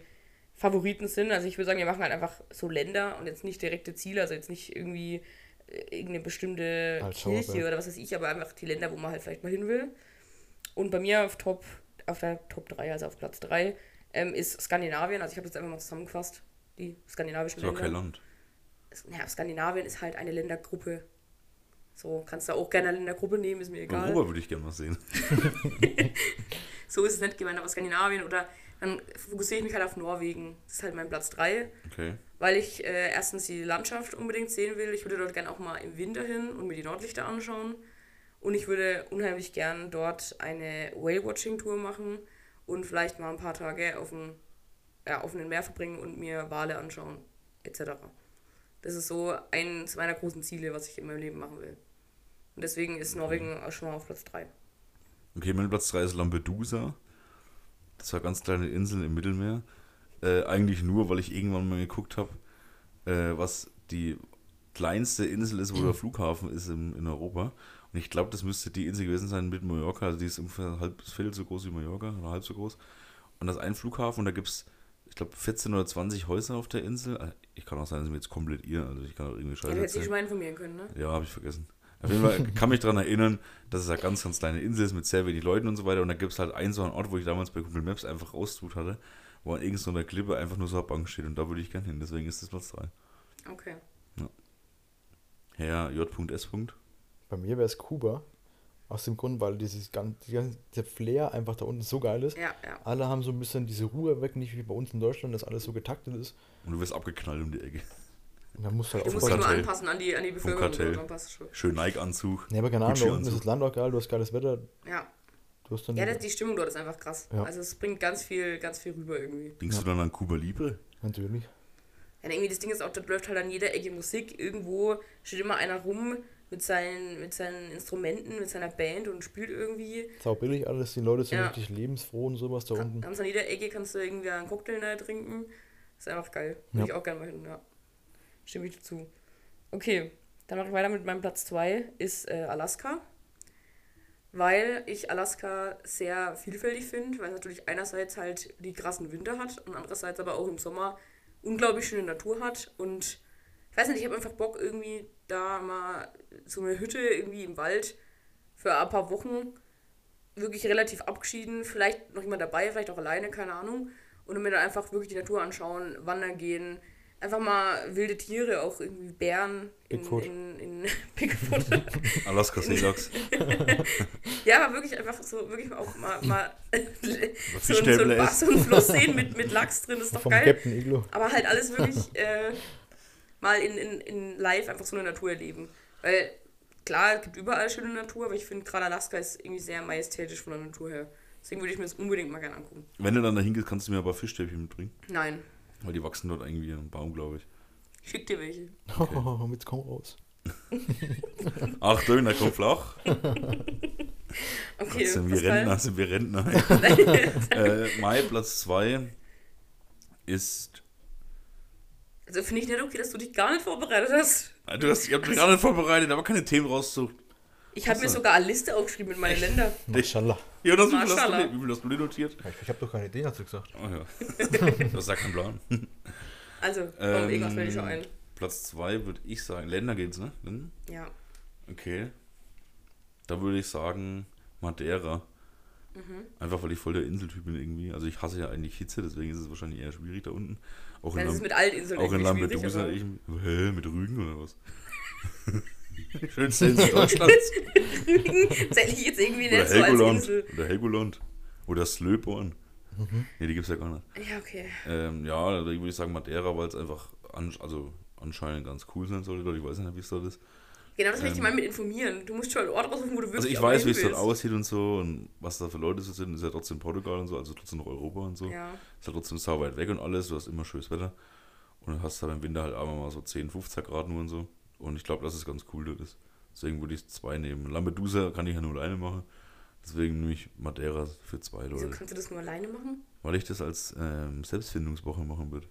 Favoriten sind. Also ich würde sagen, wir machen halt einfach so Länder und jetzt nicht direkte Ziele, also jetzt nicht irgendwie äh, irgendeine bestimmte Halt Kirche Schauberg. oder was weiß ich, aber einfach die Länder, wo man halt vielleicht mal hin will. Und bei mir auf Top, auf der Top 3, also auf Platz 3, ähm, ist Skandinavien. Also ich habe jetzt einfach mal zusammengefasst, die skandinavischen Ist ja Länder. kein Land. Ja, Skandinavien ist halt eine Ländergruppe. So, kannst du auch gerne eine Ländergruppe nehmen, ist mir egal. Europa würde ich gerne mal sehen. [laughs] [laughs] So ist es nicht gemeint, aber Skandinavien oder dann fokussiere ich mich halt auf Norwegen. Das ist halt mein Platz 3, Okay. weil ich äh, erstens die Landschaft unbedingt sehen will. Ich würde dort gerne auch mal im Winter hin und mir die Nordlichter anschauen. Und ich würde unheimlich gern dort eine Whale-Watching-Tour machen und vielleicht mal ein paar Tage auf dem ja, offenen Meer verbringen und mir Wale anschauen, etc. Das ist so eins meiner großen Ziele, was ich in meinem Leben machen will. Und deswegen ist Norwegen auch schon mal auf Platz 3. Okay, mein Platz 3 ist Lampedusa. Das war eine ganz kleine Insel im Mittelmeer. Äh, eigentlich nur, weil ich irgendwann mal geguckt habe, äh, was die kleinste Insel ist, wo der Flughafen ist in, in Europa. Und ich glaube, das müsste die Insel gewesen sein mit Mallorca. Also die ist ungefähr halb viertel so groß wie Mallorca oder halb so groß. Und das ist ein Flughafen und da gibt es, ich glaube, 14 oder 20 Häuser auf der Insel. Äh, Ich kann auch sein, dass ich mir jetzt komplett irre. Also ich kann auch irgendwie Ja, Scheiße dich erzählen. schon mal informieren können, ne? Ja, habe ich vergessen. Auf jeden Fall kann mich daran erinnern, dass es eine ganz, ganz kleine Insel ist mit sehr wenig Leuten und so weiter. Und da gibt es halt einen so einen Ort, wo ich damals bei Google Maps einfach raustut hatte, wo an irgendeiner Klippe einfach nur so eine Bank steht. Und da würde ich gerne hin. Deswegen ist das Platz 3. Okay. Herr J.S. Bei mir wäre es Kuba. Aus dem Grund, weil dieses ganze, der Flair einfach da unten so geil ist. Ja, ja. Alle haben so ein bisschen diese Ruhe weg, nicht wie bei uns in Deutschland, dass alles so getaktet ist. Und du wirst abgeknallt um die Ecke. Da musst du halt Du musst anpassen an die, an die Bevölkerung. Kartell. Dann passt es schon. Schön Nike-Anzug. Nee, aber keine Ahnung, da unten ist das Land auch geil, du hast geiles Wetter. Ja. Du hast dann Ja, das, die Stimmung dort ist einfach krass. Ja. Also es bringt ganz viel, ganz viel rüber irgendwie. Denkst du dann an Cuba Libre? natürlich. Ja, irgendwie das Ding ist auch, dort läuft halt an jeder Ecke Musik. Irgendwo steht immer einer rum mit seinen, mit seinen Instrumenten, mit seiner Band und spielt irgendwie. Sau billig alles, die Leute sind Ja. richtig lebensfroh und sowas da unten. Ganz an jeder Ecke kannst du irgendwie einen Cocktail da trinken. Ist einfach geil. Würde Ja. ich auch gerne mal hin, ja. Stimme ich dazu. Okay, dann mache ich weiter mit meinem Platz 2, ist äh, Alaska. Weil ich Alaska sehr vielfältig finde, weil es natürlich einerseits halt die krassen Winter hat und andererseits aber auch im Sommer unglaublich schöne Natur hat. Und ich weiß nicht, ich habe einfach Bock, irgendwie da mal so eine Hütte irgendwie im Wald für ein paar Wochen wirklich relativ abgeschieden, vielleicht noch jemand dabei, vielleicht auch alleine, keine Ahnung. Und mir dann einfach wirklich die Natur anschauen, wandern gehen, einfach mal wilde Tiere, auch irgendwie Bären in, Bigfoot. in, in [laughs] Bigfoot. [laughs] Alaska Seelachs. ja, aber wirklich einfach so, wirklich auch mal, mal [laughs] so, ein, so, ein, so ein Fluss sehen mit, mit Lachs drin, ist doch Vom geil. Captain Iglo. Aber halt alles wirklich äh, mal in, in, in live einfach so eine Natur erleben. Weil klar, es gibt überall schöne Natur, aber ich finde gerade Alaska ist irgendwie sehr majestätisch von der Natur her. Deswegen würde ich mir das unbedingt mal gerne angucken. Wenn du dann da hingehst, kannst du mir aber Fischstäbchen mitbringen. Nein, Weil die wachsen dort irgendwie am Baum, glaube ich. ich schick dir welche. [laughs] Oh, jetzt komm raus. [laughs] Achtung, da kommt flach. [laughs] Okay, sind wir Pascal? Rentner, sind wir Rentner. äh, mein Platz 2 ist. Also finde ich nicht okay, dass du dich gar nicht vorbereitet hast. Du hast, ihr habt mich gar nicht vorbereitet, aber keine Themen rausgesucht. Ich habe mir sogar eine Liste aufgeschrieben mit meinen Ländern. Viel hast du, Maschallah. wie viel hast du dir notiert? Ich habe doch keine Idee, hast du gesagt. Oh ja. [laughs] Das sagt kein Plan. [laughs] Also, komm, Ähm, irgendwas fällt schon ein. Platz 2 würde ich sagen. Länder geht's, ne? Länder? Ja. Okay. Da würde ich sagen Madeira. Mhm. Einfach weil ich voll der Inseltyp bin irgendwie. Also ich hasse ja eigentlich Hitze, deswegen ist es wahrscheinlich eher schwierig da unten. Auch in, Das ist Lam mit allen Inseln auch in Lampedusa. Ich, hä, mit Rügen oder was? [laughs] Schönste Insel Deutschlands. [laughs] Zähle ich jetzt irgendwie Oder nicht so als Helgoland. Insel. Oder Helgoland. Oder Slöborn. Mhm. Nee, die gibt's ja gar nicht. Ja, okay. Ähm, ja, da würde ich sagen Madeira, weil es einfach an, also anscheinend ganz cool sein sollte. Ich weiß nicht, wie es dort ist. Genau, das möchte ich mal mit informieren. Du musst schon einen Ort raussuchen, wo du wirklich Ähm. Also ich weiß, wie es dort aussieht und so und was da für Leute so sind. Ist ja trotzdem Portugal und so, also trotzdem noch Europa und so. Ja. Ist ja trotzdem sau weit weg und alles. Du hast immer schönes Wetter. Und du hast halt im Winter halt einmal mal so 10, 15 Grad nur und so. Und ich glaube, dass es ganz cool dort ist. Deswegen würde ich zwei nehmen. Lampedusa kann ich ja nur alleine machen. Deswegen nehme ich Madeira für zwei Wieso Leute. kannst du das nur alleine machen? Weil ich das als ähm, Selbstfindungswoche machen würde.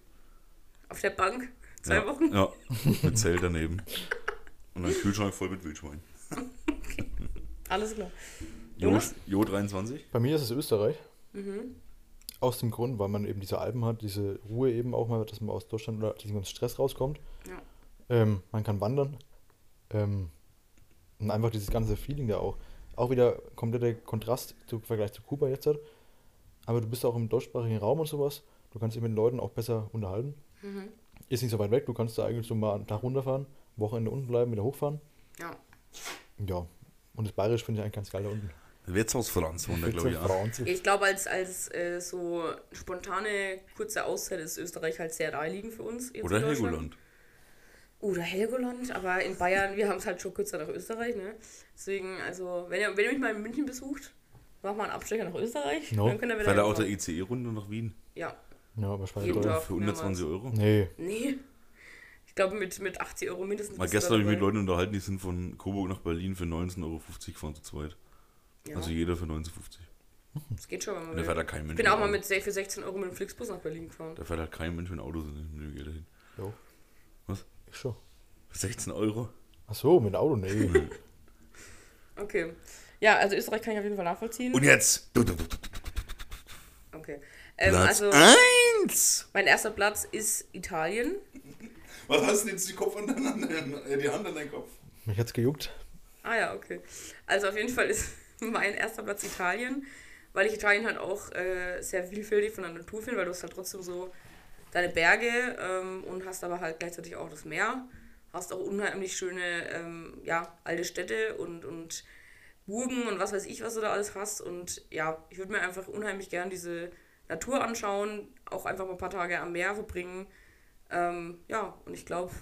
Auf der Bank? Zwei ja. Wochen? Ja, mit Zelt daneben. Und ein Kühlschrank voll mit Wildschwein. Alles klar. Jo, Jonas? jo 23. Bei mir ist es Österreich. Mhm. Aus dem Grund, weil man eben diese Alpen hat, diese Ruhe eben auch mal, dass man aus Deutschland oder diesem ganzen Stress rauskommt. Ja. Ähm, man kann wandern. Ähm, und einfach dieses ganze Feeling da auch. Auch wieder kompletter Kontrast im Vergleich zu Kuba jetzt. Hat. Aber du bist auch im deutschsprachigen Raum und sowas. Du kannst dich mit den Leuten auch besser unterhalten. Mhm. Ist nicht so weit weg. Du kannst da eigentlich so mal einen Tag runterfahren, Wochenende unten bleiben, wieder hochfahren. Ja. Ja. Und das Bayerische finde ich eigentlich ganz geil da unten. Wirtshaus Franz wohnt da, glaube ich, auch. Franzig. Ich glaube, als, als äh, so spontane, kurze Auszeit ist Österreich halt sehr naheliegend für uns. jetzt Oder. Helgoland. Oder Helgoland, aber in Bayern, wir haben es halt schon kürzer nach Österreich, ne? Deswegen, also, wenn ihr, wenn ihr mich mal in München besucht, macht mal einen Abstecher nach Österreich. No. Dann wieder Fährt er auch der. ICE-Runde nach Wien? Ja. Ja, aber Schweine Jeden teuer. Tag. Für 120 Euro? Nee. Nee. Ich glaube, mit, mit 80 Euro mindestens. Mal gestern habe ich da mit. Leuten unterhalten, die sind von Coburg nach Berlin für 19,50 Euro gefahren zu zweit. Ja, Also jeder für 19,50 das geht schon, wenn man da fährt halt kein Mensch Ich bin auch mit mal mit für 16 Euro mit dem Flixbus nach Berlin gefahren. Da fährt halt kein Mensch mit dem Auto, sondern nö, geht dahin. Jo. Was? Schon. Für 16 Euro? Ach so, mit Auto? Nee. [laughs] Okay. Ja, also Österreich kann ich auf jeden Fall nachvollziehen. Und jetzt Okay. Ähm, Platz also, 1! mein erster Platz ist Italien. Was hast du denn jetzt die, Kopf an deinen, äh, die Hand an deinen Kopf? Mich hat's gejuckt. Ah ja, okay. Also auf jeden Fall ist [laughs] mein erster Platz Italien, weil ich Italien halt auch äh, sehr vielfältig von der Natur finde, weil du hast halt trotzdem so deine Berge ähm, und hast aber halt gleichzeitig auch das Meer. Hast auch unheimlich schöne, ähm, ja, alte Städte und, und Burgen und was weiß ich, was du da alles hast. Und ja, ich würde mir einfach unheimlich gern diese Natur anschauen, auch einfach mal ein paar Tage am Meer verbringen. Ähm, ja, und ich glaube,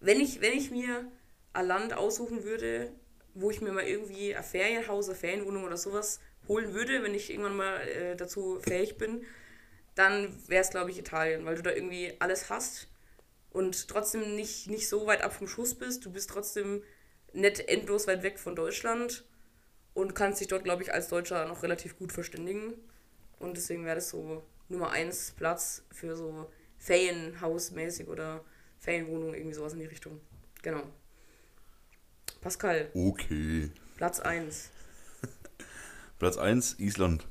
wenn ich, wenn ich mir ein Land aussuchen würde, wo ich mir mal irgendwie ein Ferienhaus, eine Ferienwohnung oder sowas holen würde, wenn ich irgendwann mal äh, dazu fähig bin, dann wäre es, glaube ich, Italien, weil du da irgendwie alles hast und trotzdem nicht, nicht so weit ab vom Schuss bist. Du bist trotzdem nicht endlos weit weg von Deutschland und kannst dich dort, glaube ich, als Deutscher noch relativ gut verständigen. Und deswegen wäre das so Nummer eins Platz für so Ferienhausmäßig oder Ferienwohnung, irgendwie sowas in die Richtung. Genau. Pascal, Okay. Platz 1. [laughs] Platz 1, Island.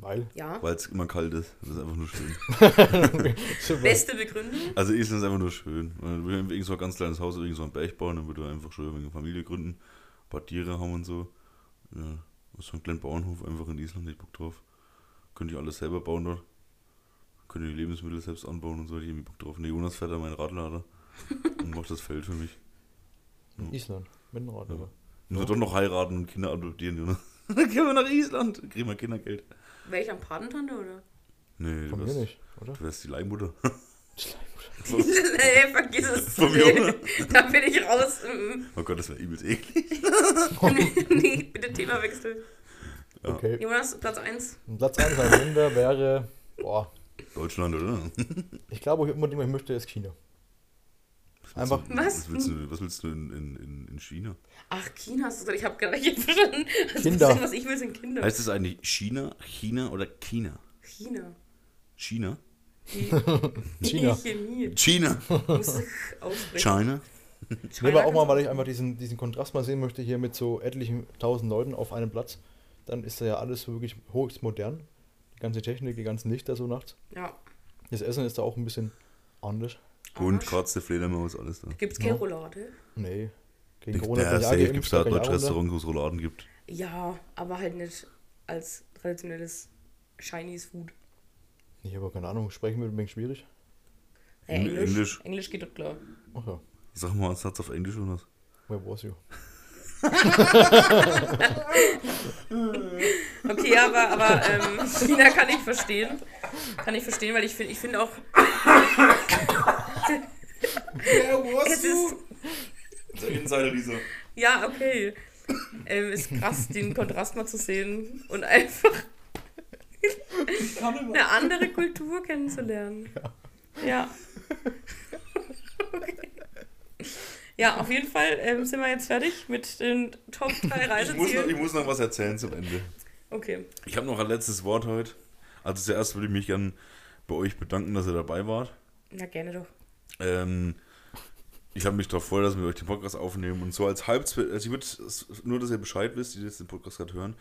Weil. Ja. Weil es immer kalt ist. Das ist einfach nur schön. [laughs] Beste Begründung? Also Island ist einfach nur schön. Wir will irgend so ein ganz kleines Haus oder irgend so einen Berg bauen, dann würde er einfach schön eine Familie gründen, ein paar Tiere haben und so. Ja, so einen kleinen Bauernhof einfach in Island, ich Bock drauf. Könnte ich alles selber bauen dort. Könnte die Lebensmittel selbst anbauen und so, ich irgendwie Bock drauf. Ne, Jonas fährt da meinen Radlader [laughs] und macht das Feld für mich. Island. Mit dem Rad, aber. Muss doch noch heiraten und Kinder adoptieren, Jonas. [laughs] Dann gehen wir nach Island, kriegen wir Kindergeld. Wäre ich am Patentante oder? Nee, du Von mir wärst, nicht, oder? du wärst die Leihmutter. [laughs] nee, vergiss es. Von mir, oder? da bin ich raus. Oh Gott, das wäre übelst eklig. [laughs] nee, bitte Thema wechseln. Ja. Okay. Jonas, Platz 1. Und Platz 1 am Ende wäre. Boah. Deutschland, oder? Ich glaube, ich unbedingt, was ich möchte, ist China. Einfach. Was, Was? willst du, was willst du in, in, in, in China? Ach, China hast du gesagt. Ich habe gerade nicht verstanden. Kinder. Was ich will, sind Kinder. Heißt es eigentlich China, China oder China? China. China? [laughs] China. Chemie. China. Muss ich aussprechen. China? Nee, aber auch mal, weil ich einfach diesen, diesen Kontrast mal sehen möchte, hier mit so etlichen tausend Leuten auf einem Platz. Dann ist da ja alles so wirklich höchst modern. Die ganze Technik, die ganzen Lichter so nachts. Ja. Das Essen ist da auch ein bisschen anders. Und Arsch. Katze, Fledermaus, alles da. Gibt's keine Roulade? Nee. Gegen Der Corona auch Safe gibt es da deutsche. Restaurants, wo es Rouladen gibt. Ja, aber halt nicht als traditionelles Chinese Food. Ich habe keine Ahnung, sprechen wir ein wenig schwierig. Ja, Eng- Englisch. Englisch. Englisch geht doch klar. Ach ja, Sag mal einen Satz auf Englisch oder was? where was you? [laughs] Okay, aber, aber ähm, [laughs] China kann ich verstehen. Kann ich verstehen, weil ich finde ich find auch. [laughs] [laughs] es ist, Der Insider dieser. ja, okay. Ähm, ist krass, den Kontrast mal zu sehen und einfach eine andere Kultur kennenzulernen. Ja. Okay. Ja, auf jeden Fall ähm, sind wir jetzt fertig mit den Top 3 Ich muss, noch, ich Reisezielen. muss noch was erzählen zum Ende. Okay. Ich habe noch ein letztes Wort heute. Also zuerst würde ich mich gern bei euch bedanken, dass ihr dabei wart. Na, gerne doch. Ähm, ich habe mich darauf gefreut, dass wir euch den Podcast aufnehmen und so als halb, also ich würde nur, dass ihr Bescheid wisst, die jetzt den Podcast gerade hören,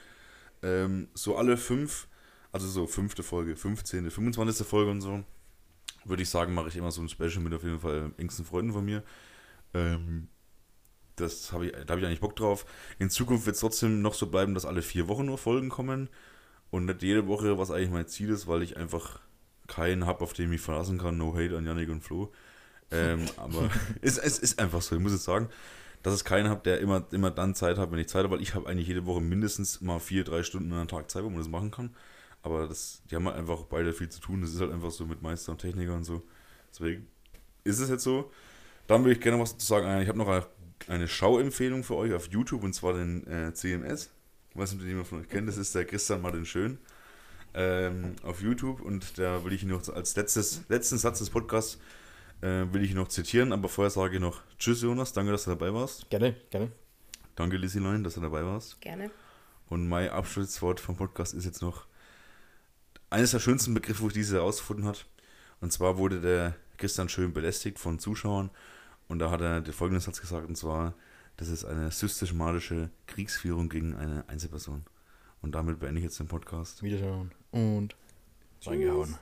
ähm, so alle fünf, also so fünfte Folge, 15., 25. Folge und so, würde ich sagen, mache ich immer so ein Special mit auf jeden Fall engsten Freunden von mir. Ähm, das habe ich, da habe ich eigentlich Bock drauf. In Zukunft wird es trotzdem noch so bleiben, dass alle vier Wochen nur Folgen kommen und nicht jede Woche, was eigentlich mein Ziel ist, weil ich einfach keinen habe, auf den ich verlassen kann. No hate an Yannick und Flo. Ähm, aber [laughs] es, es ist einfach so, ich muss jetzt sagen, dass es keinen habe, der immer, immer dann Zeit hat, wenn ich Zeit habe, weil ich habe eigentlich jede Woche mindestens mal vier, drei Stunden an einem Tag Zeit, wo man das machen kann. Aber das, die haben halt einfach beide viel zu tun. Das ist halt einfach so mit Meister und Techniker und so. Deswegen ist es jetzt so. Dann würde ich gerne was dazu sagen. Ich habe noch eine, Schauempfehlung für euch auf YouTube und zwar den äh, CMS. Ich weiß nicht, ob den jemand von euch kennt. Das ist der Christian Martin Schön ähm, auf YouTube und da will ich ihn noch als letztes, letzten Satz des Podcasts äh, will ich ihn noch zitieren, aber vorher sage ich noch Tschüss Jonas, danke, dass du dabei warst. Gerne, gerne. Danke Lissy Lein, dass du dabei warst. Gerne. Und mein Abschlusswort vom Podcast ist jetzt noch eines der schönsten Begriffe, wo ich diese herausgefunden habe. Und zwar wurde der Christian schön belästigt von Zuschauern und da hat er den folgenden Satz gesagt und zwar, das ist eine systematische Kriegsführung gegen eine Einzelperson. Und damit beende ich jetzt den Podcast. Wiederschauen und reingehauen.